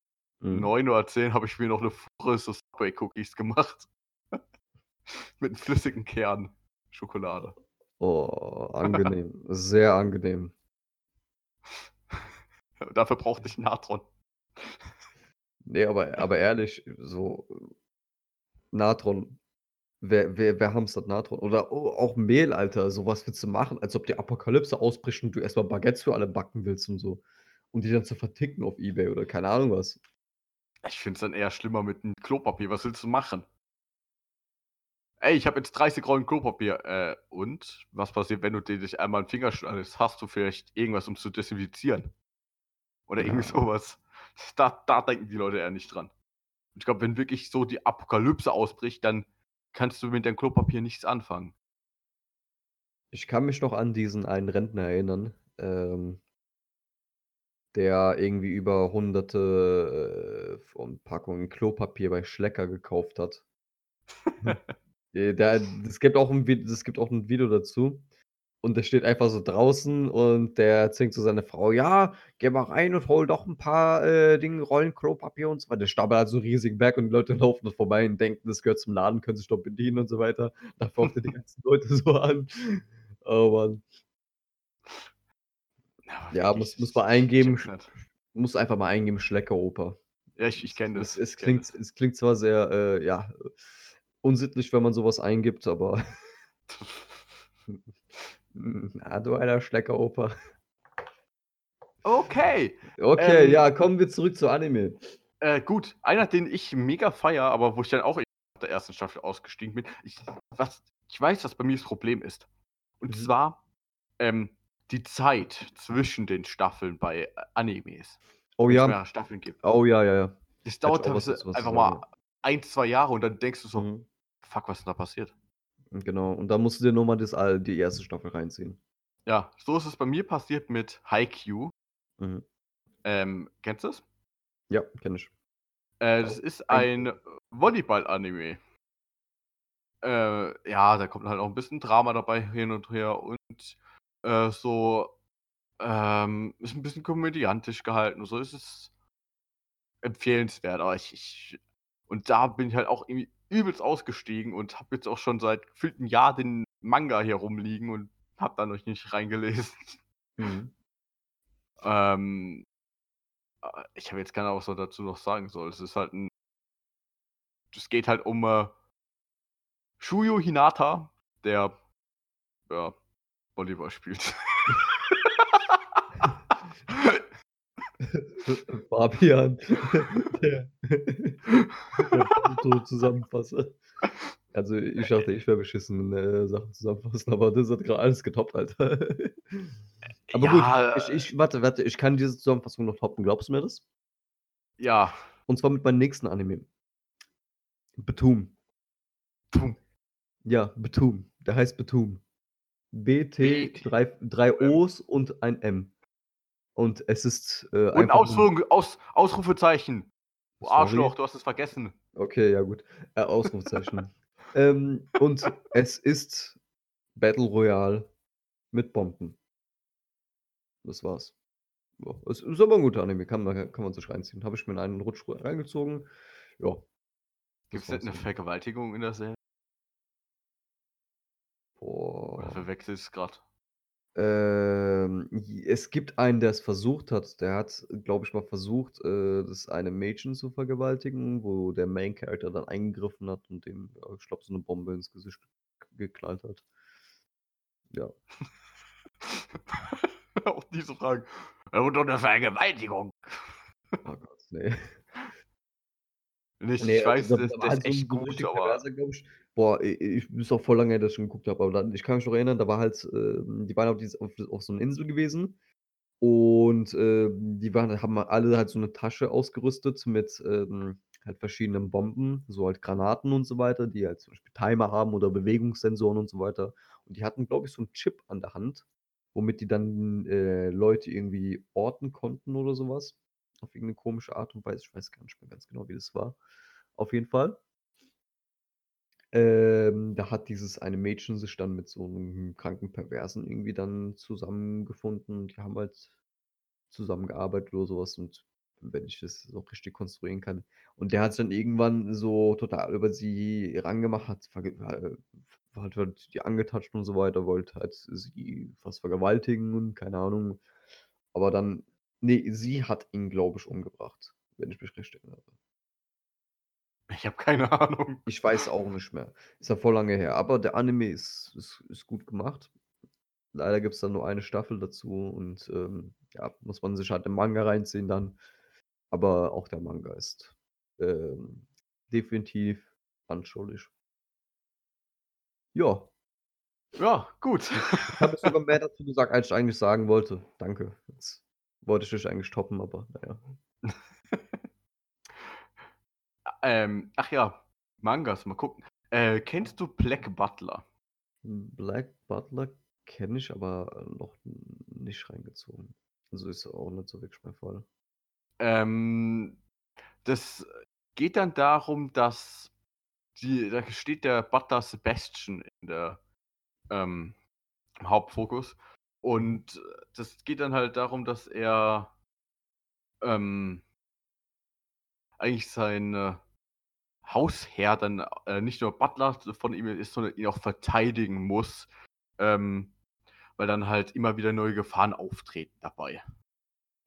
Mhm. 9 oder 10 habe ich mir noch eine Fure so Subway Cookies gemacht. Mit einem flüssigen Kern Schokolade. Oh, angenehm. Sehr angenehm. Dafür brauchte ich Natron. Nee, aber, aber ehrlich, so Natron. Wer, wer, wer hamstert Natron? Oder oh, auch Mehl, Alter. Sowas willst du machen, als ob die Apokalypse ausbricht und du erstmal Baguettes für alle backen willst und so. Und die dann zu verticken auf Ebay oder keine Ahnung was. Ich finde es dann eher schlimmer mit dem Klopapier. Was willst du machen? Ey, ich habe jetzt 30 Rollen Klopapier. Äh, und? Was passiert, wenn du dir dich einmal einen Finger schneidest? Hast du vielleicht irgendwas, um zu desinfizieren? Oder irgendwie Ja. sowas. Da, da denken die Leute eher nicht dran. Und ich glaube, wenn wirklich so die Apokalypse ausbricht, dann kannst du mit deinem Klopapier nichts anfangen. Ich kann mich noch an diesen einen Rentner erinnern, ähm, der irgendwie über hunderte äh, von Packungen Klopapier bei Schlecker gekauft hat. Äh, der, es, gibt auch ein, Vi- es gibt auch ein Video dazu. Und der steht einfach so draußen und der zwingt so seine Frau, ja, geh mal rein und hol doch ein paar äh, Dinge, Rollen Klopapier und so weiter. Der stapelt halt so einen riesigen Berg und die Leute laufen dort vorbei und denken, das gehört zum Laden, können sich dort bedienen und so weiter. Da faucht er die ganzen Leute so an. Oh Mann. Ja, muss, muss man eingeben, muss einfach mal eingeben, Schleckeroper. Ja, ich, ich kenne Es, das. es, kenn klingt, es klingt zwar sehr, äh, ja, unsittlich, wenn man sowas eingibt, aber. Na, du alter Schleckeroper. Okay. Okay, Ähm, ja, kommen wir zurück zu Anime. Äh, gut, einer, den ich mega feier, aber wo ich dann auch in der ersten Staffel ausgestiegen bin. Ich, was, ich weiß, was bei mir das Problem ist. Und Mhm. zwar ähm, die Zeit zwischen den Staffeln bei äh, Animes. Oh ja, mehrere Staffeln gibt. oh ja, ja, ja. Das dauert teilweise einfach mal ein, zwei Jahre und dann denkst du so, Mhm. fuck, was ist denn da passiert? Genau, und da musst du dir nur mal das, all- die erste Staffel reinziehen. Ja, so ist es bei mir passiert mit Haikyuu. Mhm. Ähm, kennst du es? Ja, kenn ich. Äh, das ist ein Volleyball-Anime. Äh, ja, da kommt halt auch ein bisschen Drama dabei hin und her und äh, so ähm, ist ein bisschen komödiantisch gehalten und so ist es empfehlenswert. Aber ich, ich und da bin ich halt auch irgendwie übelst ausgestiegen und habe jetzt auch schon seit gefühlt einem Jahr den Manga hier rumliegen und habe da noch nicht reingelesen. Mhm. Ähm, äh, ich habe jetzt keine Ahnung, was man dazu noch sagen soll. Es ist halt ein. Es geht halt um äh, Shuyo Hinata, der ja, Volleyball spielt. Fabian, der, der Foto zusammenfasse. Also ich dachte, ich wäre beschissen äh, Sachen zusammenfassen, aber das hat gerade alles getoppt, Alter. Aber Ja, gut, ich, ich, warte, warte, ich kann diese Zusammenfassung noch toppen, glaubst du mir das? ja, Und zwar mit meinem nächsten Anime. Betum. Tum. Ja, Betum. Der heißt Betum. B-T, BT. drei, drei O's und ein M. Und es ist äh, und Ausführung, aus, Ausrufezeichen. Sorry. Arschloch, du hast es vergessen. Okay, ja gut. Äh, Ausrufezeichen. ähm, und es ist Battle Royale mit Bomben. Das war's. Ja, es ist aber ein guter Anime, kann man, kann man sich reinziehen. Habe ich mir in einen Rutsch reingezogen. Ja. Gibt es nicht eine. Vergewaltigung in der Serie? Oder Boah. verwechselt es gerade? Ähm, es gibt einen, der es versucht hat. Der hat, glaube ich, mal versucht, äh, das eine Mädchen zu vergewaltigen, wo der Main Character dann eingegriffen hat und dem, ich glaube, so eine Bombe ins Gesicht ge- geknallt hat. Ja. Auch diese Frage. Ja, Und eine Vergewaltigung. Oh Gott, nee. Nicht, Nee, ich weiß, da- das, da das war ist halt echt gut, aber. ich. Boah, ich, ist auch voll lange her, dass ich schon geguckt habe, aber dann, ich kann mich noch erinnern, da war halt, ähm, die waren auf, dies, auf, auf so einer Insel gewesen und ähm, die waren, haben alle halt so eine Tasche ausgerüstet mit ähm, halt verschiedenen Bomben, so halt Granaten und so weiter, die halt zum Beispiel Timer haben oder Bewegungssensoren und so weiter. Und die hatten, glaube ich, so einen Chip an der Hand, womit die dann äh, Leute irgendwie orten konnten oder sowas. Auf irgendeine komische Art und Weise. Ich weiß gar nicht mehr ganz genau, wie das war. Auf jeden Fall. Ähm, da hat dieses eine Mädchen sich dann mit so einem kranken Perversen irgendwie dann zusammengefunden. Die haben halt zusammengearbeitet oder sowas und wenn ich das so richtig konstruieren kann. Und der hat sich dann irgendwann so total über sie rangemacht, hat, äh, hat halt die angetatscht und so weiter, wollte halt sie fast vergewaltigen und keine Ahnung. Aber dann, nee, sie hat ihn, glaube ich, umgebracht, wenn ich mich richtig erinnere. Ich habe keine Ahnung. Ich weiß auch nicht mehr. Ist ja voll lange her. Aber der Anime ist, ist, ist gut gemacht. Leider gibt es dann nur eine Staffel dazu und ähm, ja, muss man sich halt im Manga reinziehen dann. Aber auch der Manga ist ähm, definitiv anschaulich. Ja, Ja, gut. ich habe sogar mehr dazu gesagt, als ich eigentlich sagen wollte. Danke. Jetzt wollte ich dich eigentlich toppen, aber naja. Ähm, ach ja, Mangas, mal gucken. Äh, kennst du Black Butler? Black Butler kenne ich aber noch nicht reingezogen. Also ist auch nicht so wirklich mein Fall. Ähm, das geht dann darum, dass die, da steht der Butler Sebastian in der ähm, im Hauptfokus. Und das geht dann halt darum, dass er ähm, eigentlich sein äh, Hausherr dann äh, nicht nur Butler von ihm ist, sondern ihn auch verteidigen muss. Ähm, weil dann halt immer wieder neue Gefahren auftreten dabei.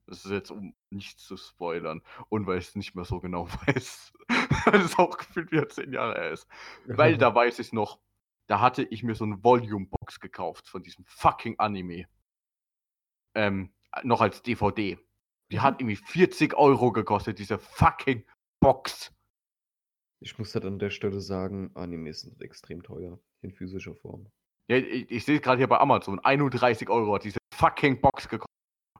Das ist jetzt, um nichts zu spoilern und weil ich es nicht mehr so genau weiß. weil es auch gefühlt wieder zehn Jahre her ist. Weil da weiß ich noch, da hatte ich mir so eine Volume-Box gekauft von diesem fucking Anime. Ähm, noch als DVD. Die Mhm. hat irgendwie 40 Euro gekostet, diese fucking Box. Ich muss halt an der Stelle sagen, Animes sind extrem teuer in physischer Form. Ja, ich, ich sehe es gerade hier bei Amazon. 31 Euro hat diese fucking Box gekostet.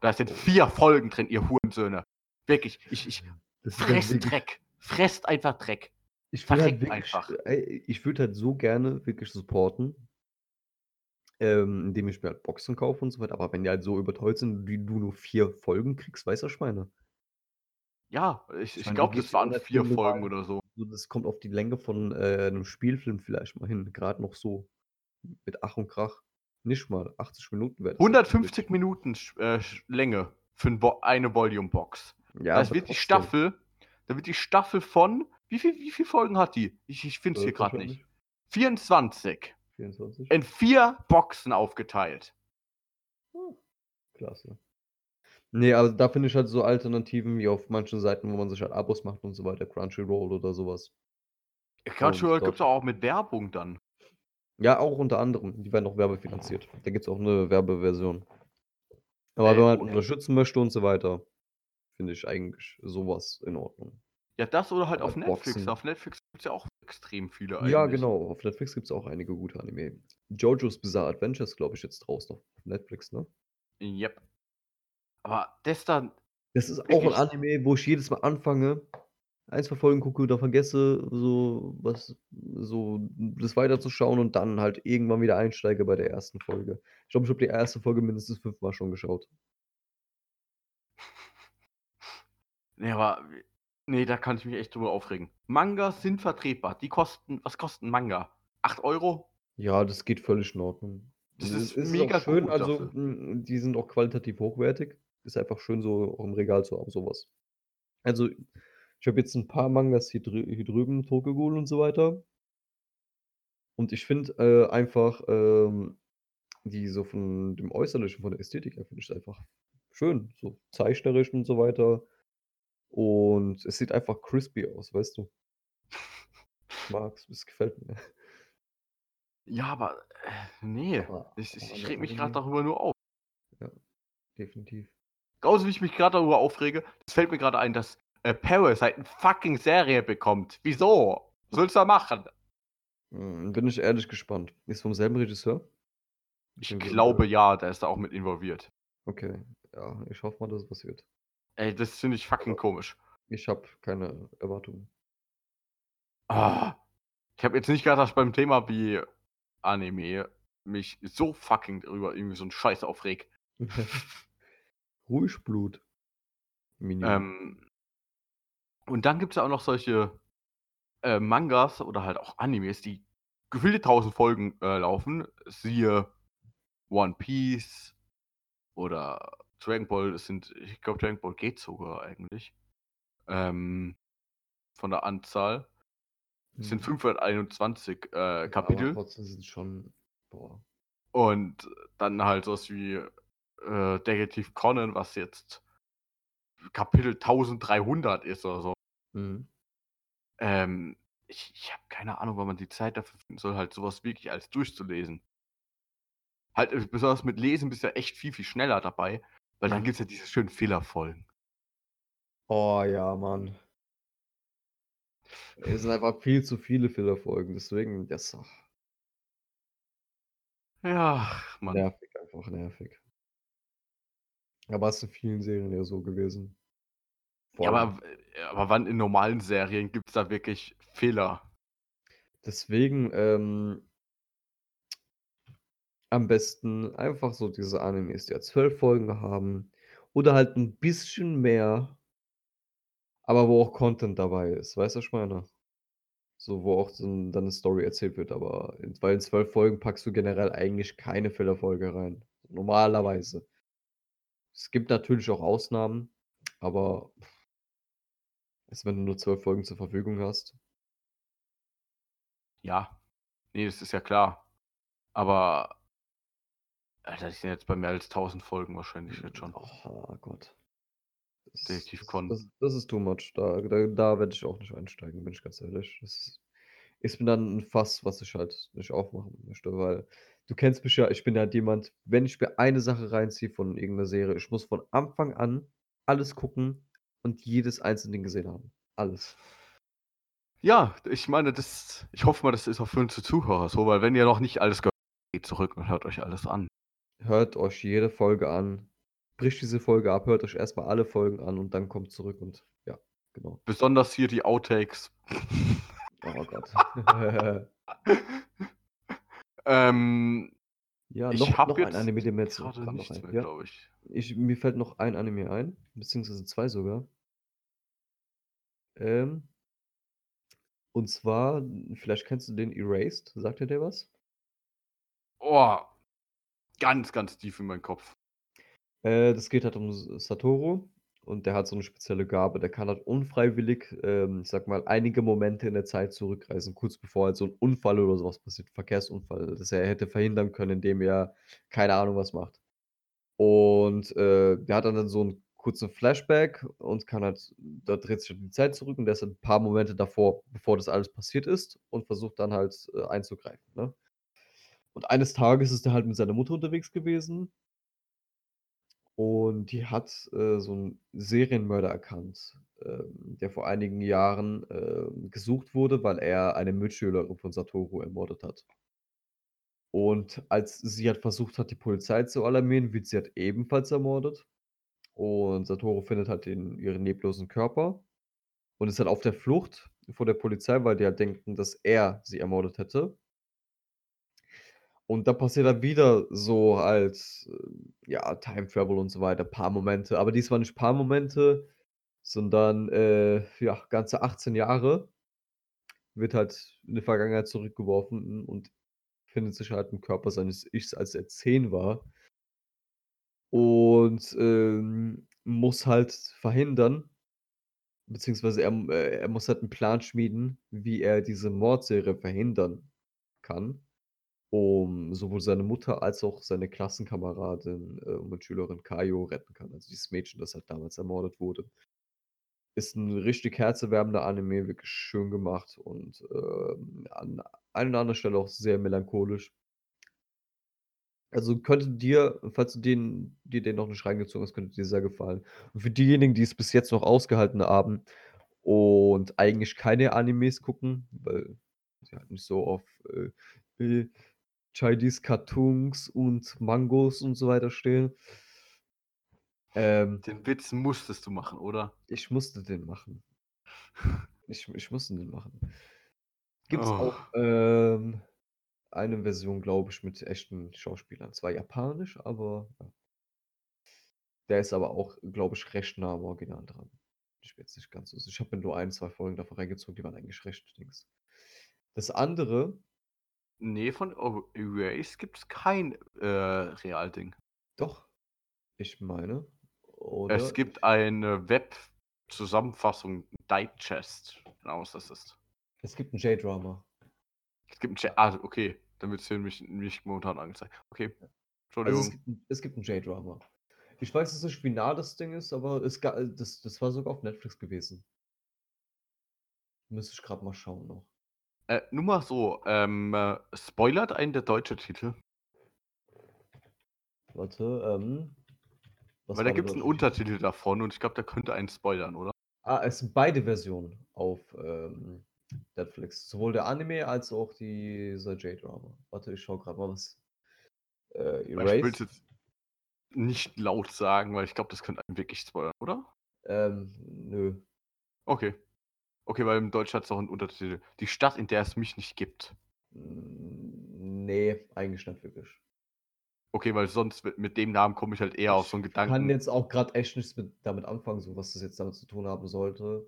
Da sind vier Folgen drin, ihr Hurensöhne. Wirklich, ich, ich halt fress Dreck. Fresst einfach Dreck. Ich würde halt wirklich, einfach. ey, ich würde halt so gerne wirklich supporten, ähm, indem ich mir halt Boxen kaufe und so weiter. Aber wenn die halt so überteuert sind, wie du nur vier Folgen kriegst, ich meine? Ja, ich, Ich ich glaube, das waren der vier Folgen oder so. Das kommt auf die Länge von äh, einem Spielfilm vielleicht mal hin. Gerade noch so mit Ach und Krach. Nicht mal 80 Minuten halt 150 Minuten äh, Länge für ein Vo eine Volume-Box. Ja, das wird die. Staffel, da wird die Staffel von, wie viel, wie viel Folgen hat die? Ich, ich finde es hier gerade nicht. 24. 24. In vier Boxen aufgeteilt. Klasse. Nee, aber da finde ich halt so Alternativen wie auf manchen Seiten, wo man sich halt Abos macht und so weiter, Crunchyroll oder sowas. Crunchyroll gibt es auch mit Werbung dann. Ja, auch unter anderem. Die werden auch werbefinanziert. Da gibt es auch eine Werbeversion. Aber Ey, wenn man und- unterstützen möchte und so weiter, finde ich eigentlich sowas in Ordnung. Ja, das oder halt auf Netflix. Boxen. Auf Netflix gibt es ja auch extrem viele eigentlich. Ja, genau. Auf Netflix gibt es auch einige gute Anime. JoJo's Bizarre Adventures, glaube ich, jetzt draußen auf Netflix, ne? Yep. Aber das dann, Das ist auch ein? Anime, wo ich jedes Mal anfange, ein, zwei Folgen gucke oder vergesse, so was, so das weiterzuschauen und dann halt irgendwann wieder einsteige bei der ersten Folge. Ich glaube, ich habe die erste Folge mindestens fünfmal schon geschaut. nee, aber, nee, da kann ich mich echt drüber aufregen. Mangas sind vertretbar. Die kosten, was kosten Manga? 8 Euro? Ja, das geht völlig in Ordnung. Das Es ist es mega schön, also dafür. die sind auch qualitativ hochwertig. Ist einfach schön, so auch im Regal zu haben, sowas. Also, ich habe jetzt ein paar Mangas hier, drü hier drüben, Tokyo Ghoul und so weiter. Und ich finde äh, einfach, ähm, die so von dem Äußerlichen, von der Ästhetik her, finde ich einfach schön. So zeichnerisch und so weiter. Und es sieht einfach crispy aus, weißt du. Ich mag's, es gefällt mir. Ja, aber, äh, nee. Aber- Ich, ich, ich reg mich gerade darüber nur auf. Definitiv. Genauso wie ich mich gerade darüber aufrege, das fällt mir gerade ein, dass äh, Parasite eine fucking Serie bekommt. Wieso? Was soll's da machen? Hm, bin ich ehrlich gespannt. Ist vom selben Regisseur? Ich Beziehungsweise- glaube ja, der ist da auch mit involviert. Okay, ja, ich hoffe mal, dass es was wird. Ey, das finde ich fucking komisch. Ich habe keine Erwartungen. Ah, ich habe jetzt nicht gedacht, dass ich beim Thema wie Anime mich so fucking drüber irgendwie so ein Scheiß aufreg. Ruhig Blut. Minion. Ähm, und dann gibt es ja auch noch solche äh, Mangas oder halt auch Animes, die gefühlte tausend Folgen äh, laufen. Siehe One Piece oder Dragon Ball. Es sind, ich glaube, Dragon Ball geht sogar eigentlich. Ähm, von der Anzahl. Es sind Hm. 521 äh, Ja, Kapitel. Aber trotzdem sind es schon. Boah. Und dann halt sowas wie äh, Detective Conan, was jetzt Kapitel 1300 ist oder so. Mhm. Ähm, ich ich habe keine Ahnung, wann man die Zeit dafür finden soll, halt sowas wirklich alles durchzulesen. Halt, äh, besonders mit Lesen bist du ja echt viel, viel schneller dabei, weil dann gibt es ja diese schönen Fehlerfolgen. Oh ja, Mann. Es sind einfach viel zu viele Fillerfolgen, deswegen, das ach, Ja, Mann. nervig, einfach nervig. Aber es ist in vielen Serien ja so gewesen. Vor Ja, aber, äh, aber wann in normalen Serien gibt es da wirklich Fehler? Deswegen, ähm, am besten einfach so diese Animes, die ja 12 Folgen haben oder halt ein bisschen mehr, aber wo auch Content dabei ist. Weißt du, was ich meine? So, wo auch dann, eine Story erzählt wird, aber in, weil in 12 Folgen packst du generell eigentlich keine Fillerfolge rein. Normalerweise. Es gibt natürlich auch Ausnahmen, aber also wenn du nur 12 Folgen zur Verfügung hast, Ja. Nee, das ist ja klar. Aber, Alter, die sind jetzt bei mehr als 1000 Folgen wahrscheinlich jetzt schon. Oh Gott. Das, Detektiv Con. das, das ist too much. Da, da, da werde ich auch nicht einsteigen, bin ich ganz ehrlich. Das ist, ist mir dann ein Fass, was ich halt nicht aufmachen möchte, weil du kennst mich ja, ich bin halt jemand, wenn ich mir eine Sache reinziehe von irgendeiner Serie, ich muss von Anfang an alles gucken und jedes einzelne Ding gesehen haben. Alles. Ja, ich meine, das, ich hoffe mal, das ist auch für unsere Zuhörer so, weil wenn ihr noch nicht alles gehört habt, geht zurück und hört euch alles an. Hört euch jede Folge an. Bricht diese Folge ab, hört euch erstmal alle Folgen an und dann kommt zurück und ja, genau. Besonders hier die Outtakes. Oh Gott. ähm, ja, ich noch, ein Anime, der mir jetzt gerade nichts mehr, Ja, glaube ich. ich, mir fällt noch ein Anime ein, beziehungsweise zwei sogar. Ähm, und zwar, vielleicht kennst du den Erased, sagt dir der was? Oh, ganz, ganz tief in meinen Kopf. Äh, das geht halt um Satoru und der hat so eine spezielle Gabe. Der kann halt unfreiwillig, ähm, ich sag mal, einige Momente in der Zeit zurückreisen, kurz bevor halt so ein Unfall oder sowas passiert, Verkehrsunfall, das er hätte verhindern können, indem er keine Ahnung was macht. Und äh, der hat dann, so einen kurzen Flashback und kann halt, da dreht sich halt die Zeit zurück und der ist halt ein paar Momente davor, bevor das alles passiert ist und versucht dann halt äh, einzugreifen. Ne? Und eines Tages ist er halt mit seiner Mutter unterwegs gewesen und die hat äh, so einen Serienmörder erkannt, ähm, der vor einigen Jahren ähm, gesucht wurde, weil er eine Mitschülerin von Satoru ermordet hat. Und als sie halt versucht hat, die Polizei zu alarmieren, wird sie halt ebenfalls ermordet. Und Satoru findet halt den, ihren leblosen Körper und ist halt auf der Flucht vor der Polizei, weil die halt denken, dass er sie ermordet hätte. Und da passiert dann wieder so halt, äh, ja, Time Travel und so weiter, paar Momente. Aber diesmal nicht paar Momente, sondern äh, ja, ganze 18 Jahre wird halt in die Vergangenheit zurückgeworfen und findet sich halt im Körper seines Ichs, als er 10 war. Und ähm, muss halt verhindern, beziehungsweise er, äh, er muss halt einen Plan schmieden, wie er diese Mordserie verhindern kann um sowohl seine Mutter als auch seine Klassenkameradin, äh, und Mitschülerin Kayo retten kann. Also dieses Mädchen, das halt damals ermordet wurde. Ist ein richtig herzerwärmender Anime, wirklich schön gemacht und, ähm, an einer oder anderen Stelle auch sehr melancholisch. Also könnte dir, falls du den dir den noch nicht reingezogen hast, könnte dir sehr gefallen. Und für diejenigen, die es bis jetzt noch ausgehalten haben und eigentlich keine Animes gucken, weil sie halt nicht so auf, äh, äh Chinese Cartoons und Mangos und so weiter stehen. Ähm, Den Witz musstest du machen, oder? ich musste den machen. Ich, ich musste den machen. Gibt es Oh. auch ähm, eine Version, glaube ich, mit echten Schauspielern. Zwar japanisch, aber ja. Der ist aber auch, glaube ich, recht nah am Original dran. Ich bin jetzt nicht ganz so. Ich habe mir nur ein, zwei Folgen davon reingezogen, die waren eigentlich recht Dings. Das andere, Nee, von Erase gibt es kein äh, Realding. doch, ich meine, oder? Es gibt eine Web-Zusammenfassung, Digest. Genau, was das ist. Es gibt ein J-Drama. Es gibt ein Chat. Ah, okay. Dann wird es hier nämlich nicht momentan angezeigt. Okay. Also Entschuldigung. es gibt, ein- es gibt ein J-Drama. Ich weiß jetzt nicht, wie nah das Ding ist, aber es, ga- das, das war sogar auf Netflix gewesen. Müsste ich gerade mal schauen noch. Äh, nur mal so, ähm, äh, spoilert einen der deutsche Titel? Warte, ähm. Weil da gibt es einen Titel? Untertitel davon und ich glaube, der könnte einen spoilern, oder? Ah, es sind beide Versionen auf ähm, Netflix. Sowohl der Anime als auch dieser J-Drama. Warte, ich schau gerade mal was. Äh, ich will Erased. jetzt nicht laut sagen, weil ich glaube, das könnte einen wirklich spoilern, oder? Ähm, nö. Okay. Okay, weil im Deutsch hat es auch einen Untertitel. Die Stadt, in der es mich nicht gibt. Nee, eigentlich nicht wirklich. Okay, weil sonst mit, mit dem Namen komme ich halt eher auf so einen Ich kann Gedanken. jetzt auch gerade echt nichts mit, damit anfangen, so was das jetzt damit zu tun haben sollte.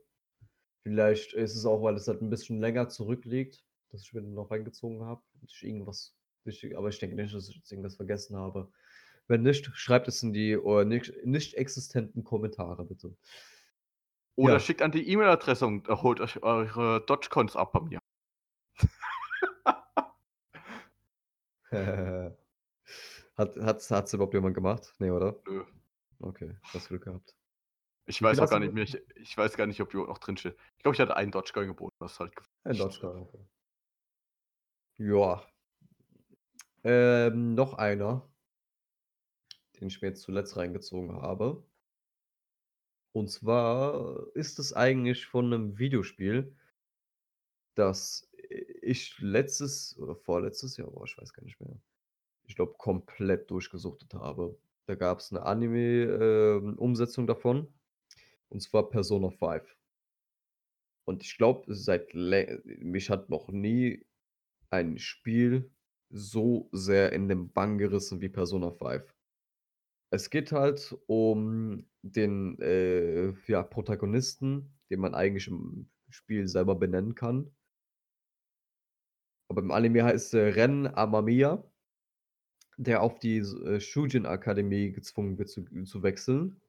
Vielleicht ist es auch, weil es halt ein bisschen länger zurückliegt, dass ich mir den noch reingezogen habe. ich irgendwas wichtig, aber ich denke nicht, dass ich jetzt irgendwas vergessen habe. Wenn nicht, schreibt es in die äh, nicht, nicht existenten Kommentare, bitte. Oder Ja. schickt an die E-Mail-Adresse und holt euch eure Dodgecons ab bei mir. hat hat's, hat's überhaupt jemand gemacht? Nee, oder? Nö. Okay, hast Glück gehabt. Ich weiß auch gar nicht mehr. Ich, ich weiß gar nicht, ob die überhaupt noch drin steht. Ich glaube, ich hatte einen Dogecoin geboten, was halt Ein. Dogecoin, okay. Ja. Ähm, noch einer, den ich mir jetzt zuletzt reingezogen habe. Und zwar ist es eigentlich von 'nem Videospiel das ich letztes oder vorletztes Jahr, boah, ich weiß gar nicht mehr. Ich glaube, komplett durchgesuchtet habe. Da gab's 'ne Anime, ähm, Umsetzung davon, und zwar Persona 5. Und ich glaube, seit mich hat noch nie ein Spiel so sehr in den Bann gerissen wie Persona 5. Es geht halt um den, äh, ja, Protagonisten, den man eigentlich im Spiel selber benennen kann. Aber im Anime heißt er Ren Amamiya der auf die äh, Shujin-Akademie gezwungen wird zu zu wechseln,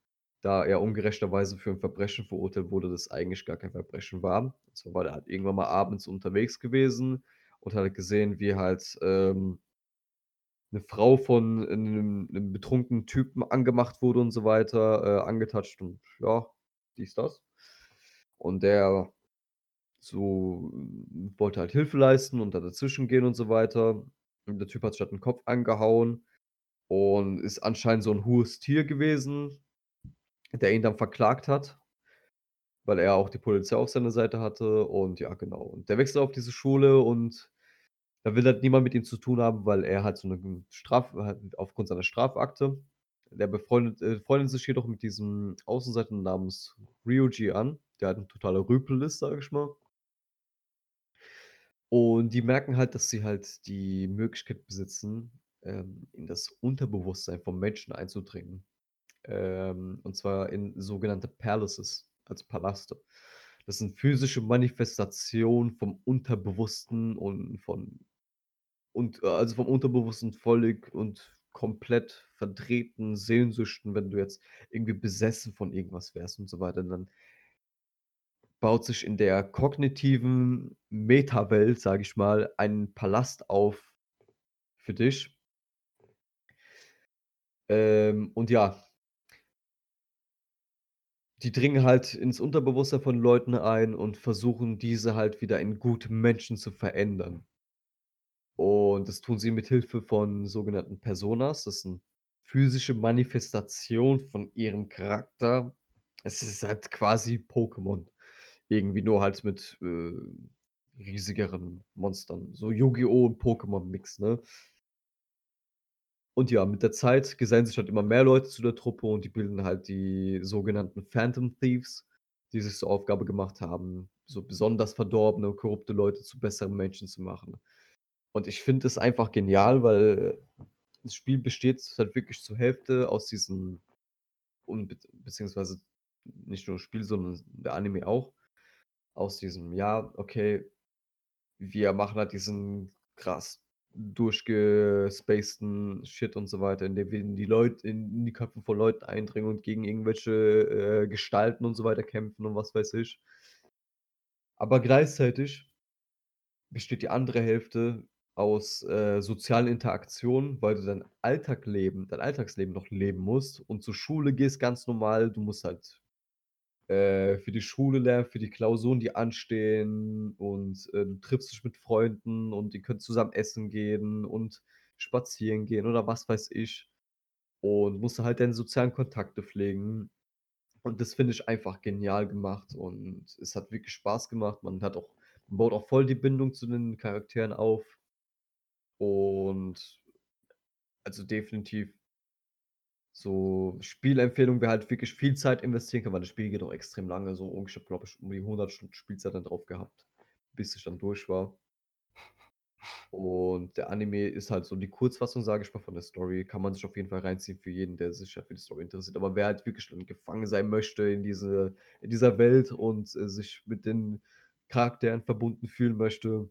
da er ungerechterweise für 'n Verbrechen verurteilt wurde, das eigentlich gar kein Verbrechen war. Und zwar war der halt irgendwann mal abends unterwegs gewesen und hat halt gesehen, wie halt, ähm 'ne Frau von 'nem 'nem betrunkenen Typen angemacht wurde und so weiter, äh, angetatscht und ja, dies, das. Und der so wollte halt Hilfe leisten und da dazwischengehen und so weiter. Und der Typ hat sich halt 'n Kopf angehauen und ist anscheinend so 'n hohes Tier gewesen, der ihn dann verklagt hat weil er auch die Polizei auf seiner Seite hatte und ja, genau. Und der wechselt auf diese Schule und da will halt niemand mit ihm zu tun haben, weil er halt so 'ne g Straf halt aufgrund seiner Strafakte. Der befreundet äh, sich jedoch mit diesem Außenseiter namens Ryuji an, der halt 'n totaler Rüpel ist, sage ich mal. Und die merken halt, dass sie halt die Möglichkeit besitzen, ähm, in das Unterbewusstsein von Menschen einzudringen. Ähm, und zwar in sogenannte Palaces, also Palaste. Das sind physische Manifestationen vom Unterbewussten und von und, äh also vom Unterbewussten völlig und komplett verdrehten Sehnsüchten, wenn du jetzt irgendwie besessen von irgendwas wärst und so weiter, dann baut sich in der kognitiven Metawelt, sage ich mal, ein Palast auf für dich. Ähm, und ja die dringen halt ins Unterbewusstsein von Leuten ein und versuchen, diese halt wieder in gute Menschen zu verändern. Und das tun sie mit Hilfe von sogenannten Personas. Das sind physische Manifestationen von ihrem Charakter. Es ist halt quasi Pokémon. Irgendwie nur halt mit, äh, riesigeren Monstern, so Yu-Gi-Oh! und Pokémon-Mix, ne? Und ja, mit der Zeit gesellen sich halt immer mehr Leute zu der Truppe und die bilden halt die sogenannten Phantom Thieves, die sich zur Aufgabe gemacht haben, so besonders verdorbene, korrupte Leute zu besseren Menschen zu machen. Und ich finde es einfach genial, weil das Spiel besteht halt wirklich zur Hälfte aus diesen und bet beziehungsweise nicht nur Spiel, sondern der Anime auch, aus diesem, ja, okay, wir machen halt diesen krass durchgespaceden Shit und so weiter, indem wir in die Leut in die Köpfe von Leuten eindringen und gegen irgendwelche, äh, Gestalten und so weiter kämpfen und was weiß ich. Aber gleichzeitig besteht die andere Hälfte aus, äh, sozialen Interaktionen, weil du dein Alltag dein Alltagsleben noch leben musst und zur Schule gehst ganz normal. Du musst halt, äh, für die Schule lernen, für die Klausuren, die anstehen und, äh, du triffst dich mit Freunden und ihr könnt zusammen essen gehen und spazieren gehen oder was weiß ich. Und musst halt deine sozialen Kontakte pflegen. Und das finde ich einfach genial gemacht und es hat wirklich Spaß gemacht. Man hat auch man baut auch voll die Bindung zu den Charakteren auf. Und also definitiv so Spielempfehlung, wer halt wirklich viel Zeit investieren kann, weil das Spiel geht auch extrem lange, so habe, glaube ich, um die 100 Stunden Spielzeit dann drauf gehabt, bis ich dann durch war. Und der Anime ist halt so die Kurzfassung, sage ich mal, von der Story. Kann man sich auf jeden Fall reinziehen für jeden, der sich halt für die Story interessiert. Aber wer halt wirklich dann gefangen sein möchte in diese in dieser Welt und, äh, sich mit den Charakteren verbunden fühlen möchte,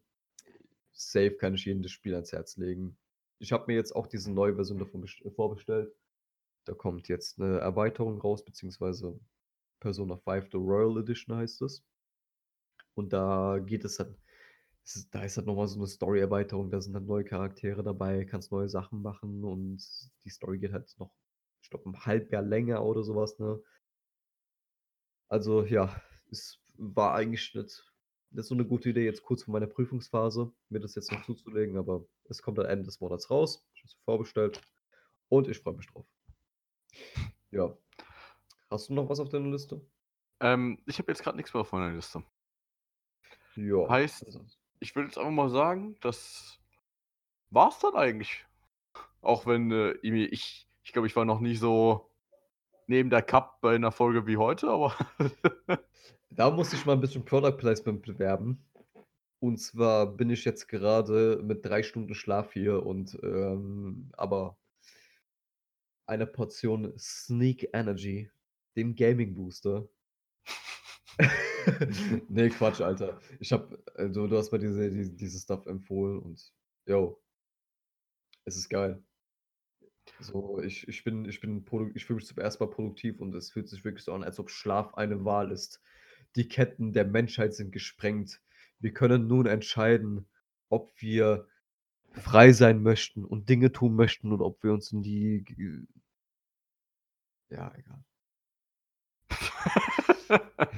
safe kann ich jedem das Spiel ans Herz legen. Ich habe mir jetzt auch diese neue Version davon best vorbestellt. Da kommt jetzt 'ne Erweiterung raus, beziehungsweise Persona 5 The Royal Edition heißt es. Und da geht es dann ist da ist halt noch mal so 'ne Story-Erweiterung, da sind dann neue Charaktere dabei, kannst neue Sachen machen und die Story geht halt noch, ich glaube, 'n Halbjahr länger oder so was, ne? Also ja, es war eigentlich nicht, nicht so eine gute Idee, jetzt kurz vor meiner Prüfungsphase mir das jetzt noch zuzulegen, aber es kommt am Ende des Monats raus. Ich habe es vorbestellt und ich freue mich drauf. Ja. Hast du noch was auf deiner Liste? Ähm, ich habe jetzt gerade nichts mehr auf meiner Liste. Ja. Heißt, also- Ich würde jetzt einfach mal sagen, das war's dann eigentlich. Auch wenn äh, ich, ich glaube, ich war noch nie so neben der Cup bei einer Folge wie heute, aber Da muss ich mal ein bisschen Product Placement bewerben. Und zwar bin ich jetzt gerade mit drei Stunden Schlaf hier und ähm, aber eine Portion Sneak Energy, dem Gaming Booster. nee, Quatsch, Alter. Ich hab, also du hast mir diese, diese, diese Stuff empfohlen und yo, es ist geil. So, ich, ich bin, ich bin, ich fühle mich zum ersten Mal produktiv und es fühlt sich wirklich so an, als ob Schlaf eine Wahl ist. Die Ketten der Menschheit sind gesprengt. Wir können nun entscheiden, ob wir frei sein möchten und Dinge tun möchten und ob wir uns in die. Ge- Ja, egal.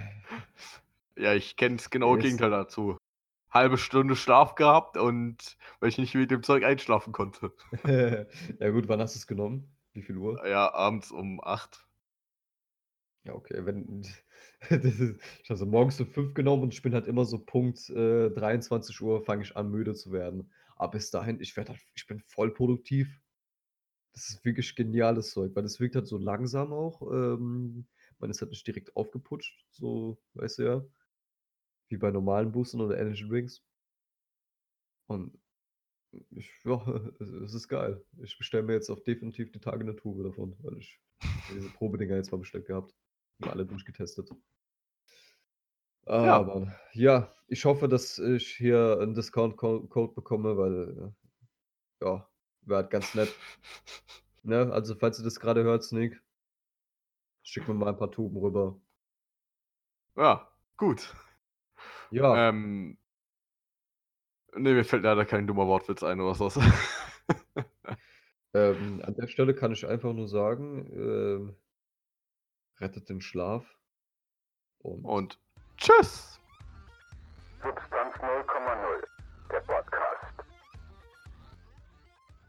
ja, ich kenne das genaue. Gegenteil dazu. Halbe Stunde Schlaf gehabt und weil ich nicht mit dem Zeug einschlafen konnte. ja, gut, wann hast du es genommen? Wie viel Uhr? Ja, abends um 8. Ja, okay, wenn. das ist, ich habe so morgens um 5 genommen und ich bin halt immer so Punkt äh, 23 Uhr fange ich an, müde zu werden. Aber bis dahin, ich werde halt, ich bin voll produktiv. Das ist wirklich geniales Zeug, weil es wirkt halt so langsam auch. Ähm, man ist halt nicht direkt aufgeputscht, so, weißt du ja. Wie bei normalen Boostern oder Energy Drinks. Und ich, ja, es, ist geil. Ich bestelle mir jetzt auch definitiv die Tage eine Tube davon, weil ich diese Probedinger jetzt mal bestellt gehabt und alle durchgetestet. Ja. Aber ja, ich hoffe, dass ich hier einen Discount-Code bekomme, weil ja, wäre halt ganz nett. Ne? Also, falls ihr das gerade hört, Sneak, schick mir mal ein paar Tuben rüber. Ja, gut. Ja, Ähm, ne, mir fällt leider kein dummer Wortwitz ein oder was. ähm, an der Stelle kann ich einfach nur sagen, ähm, rettet den Schlaf. Und Und tschüss!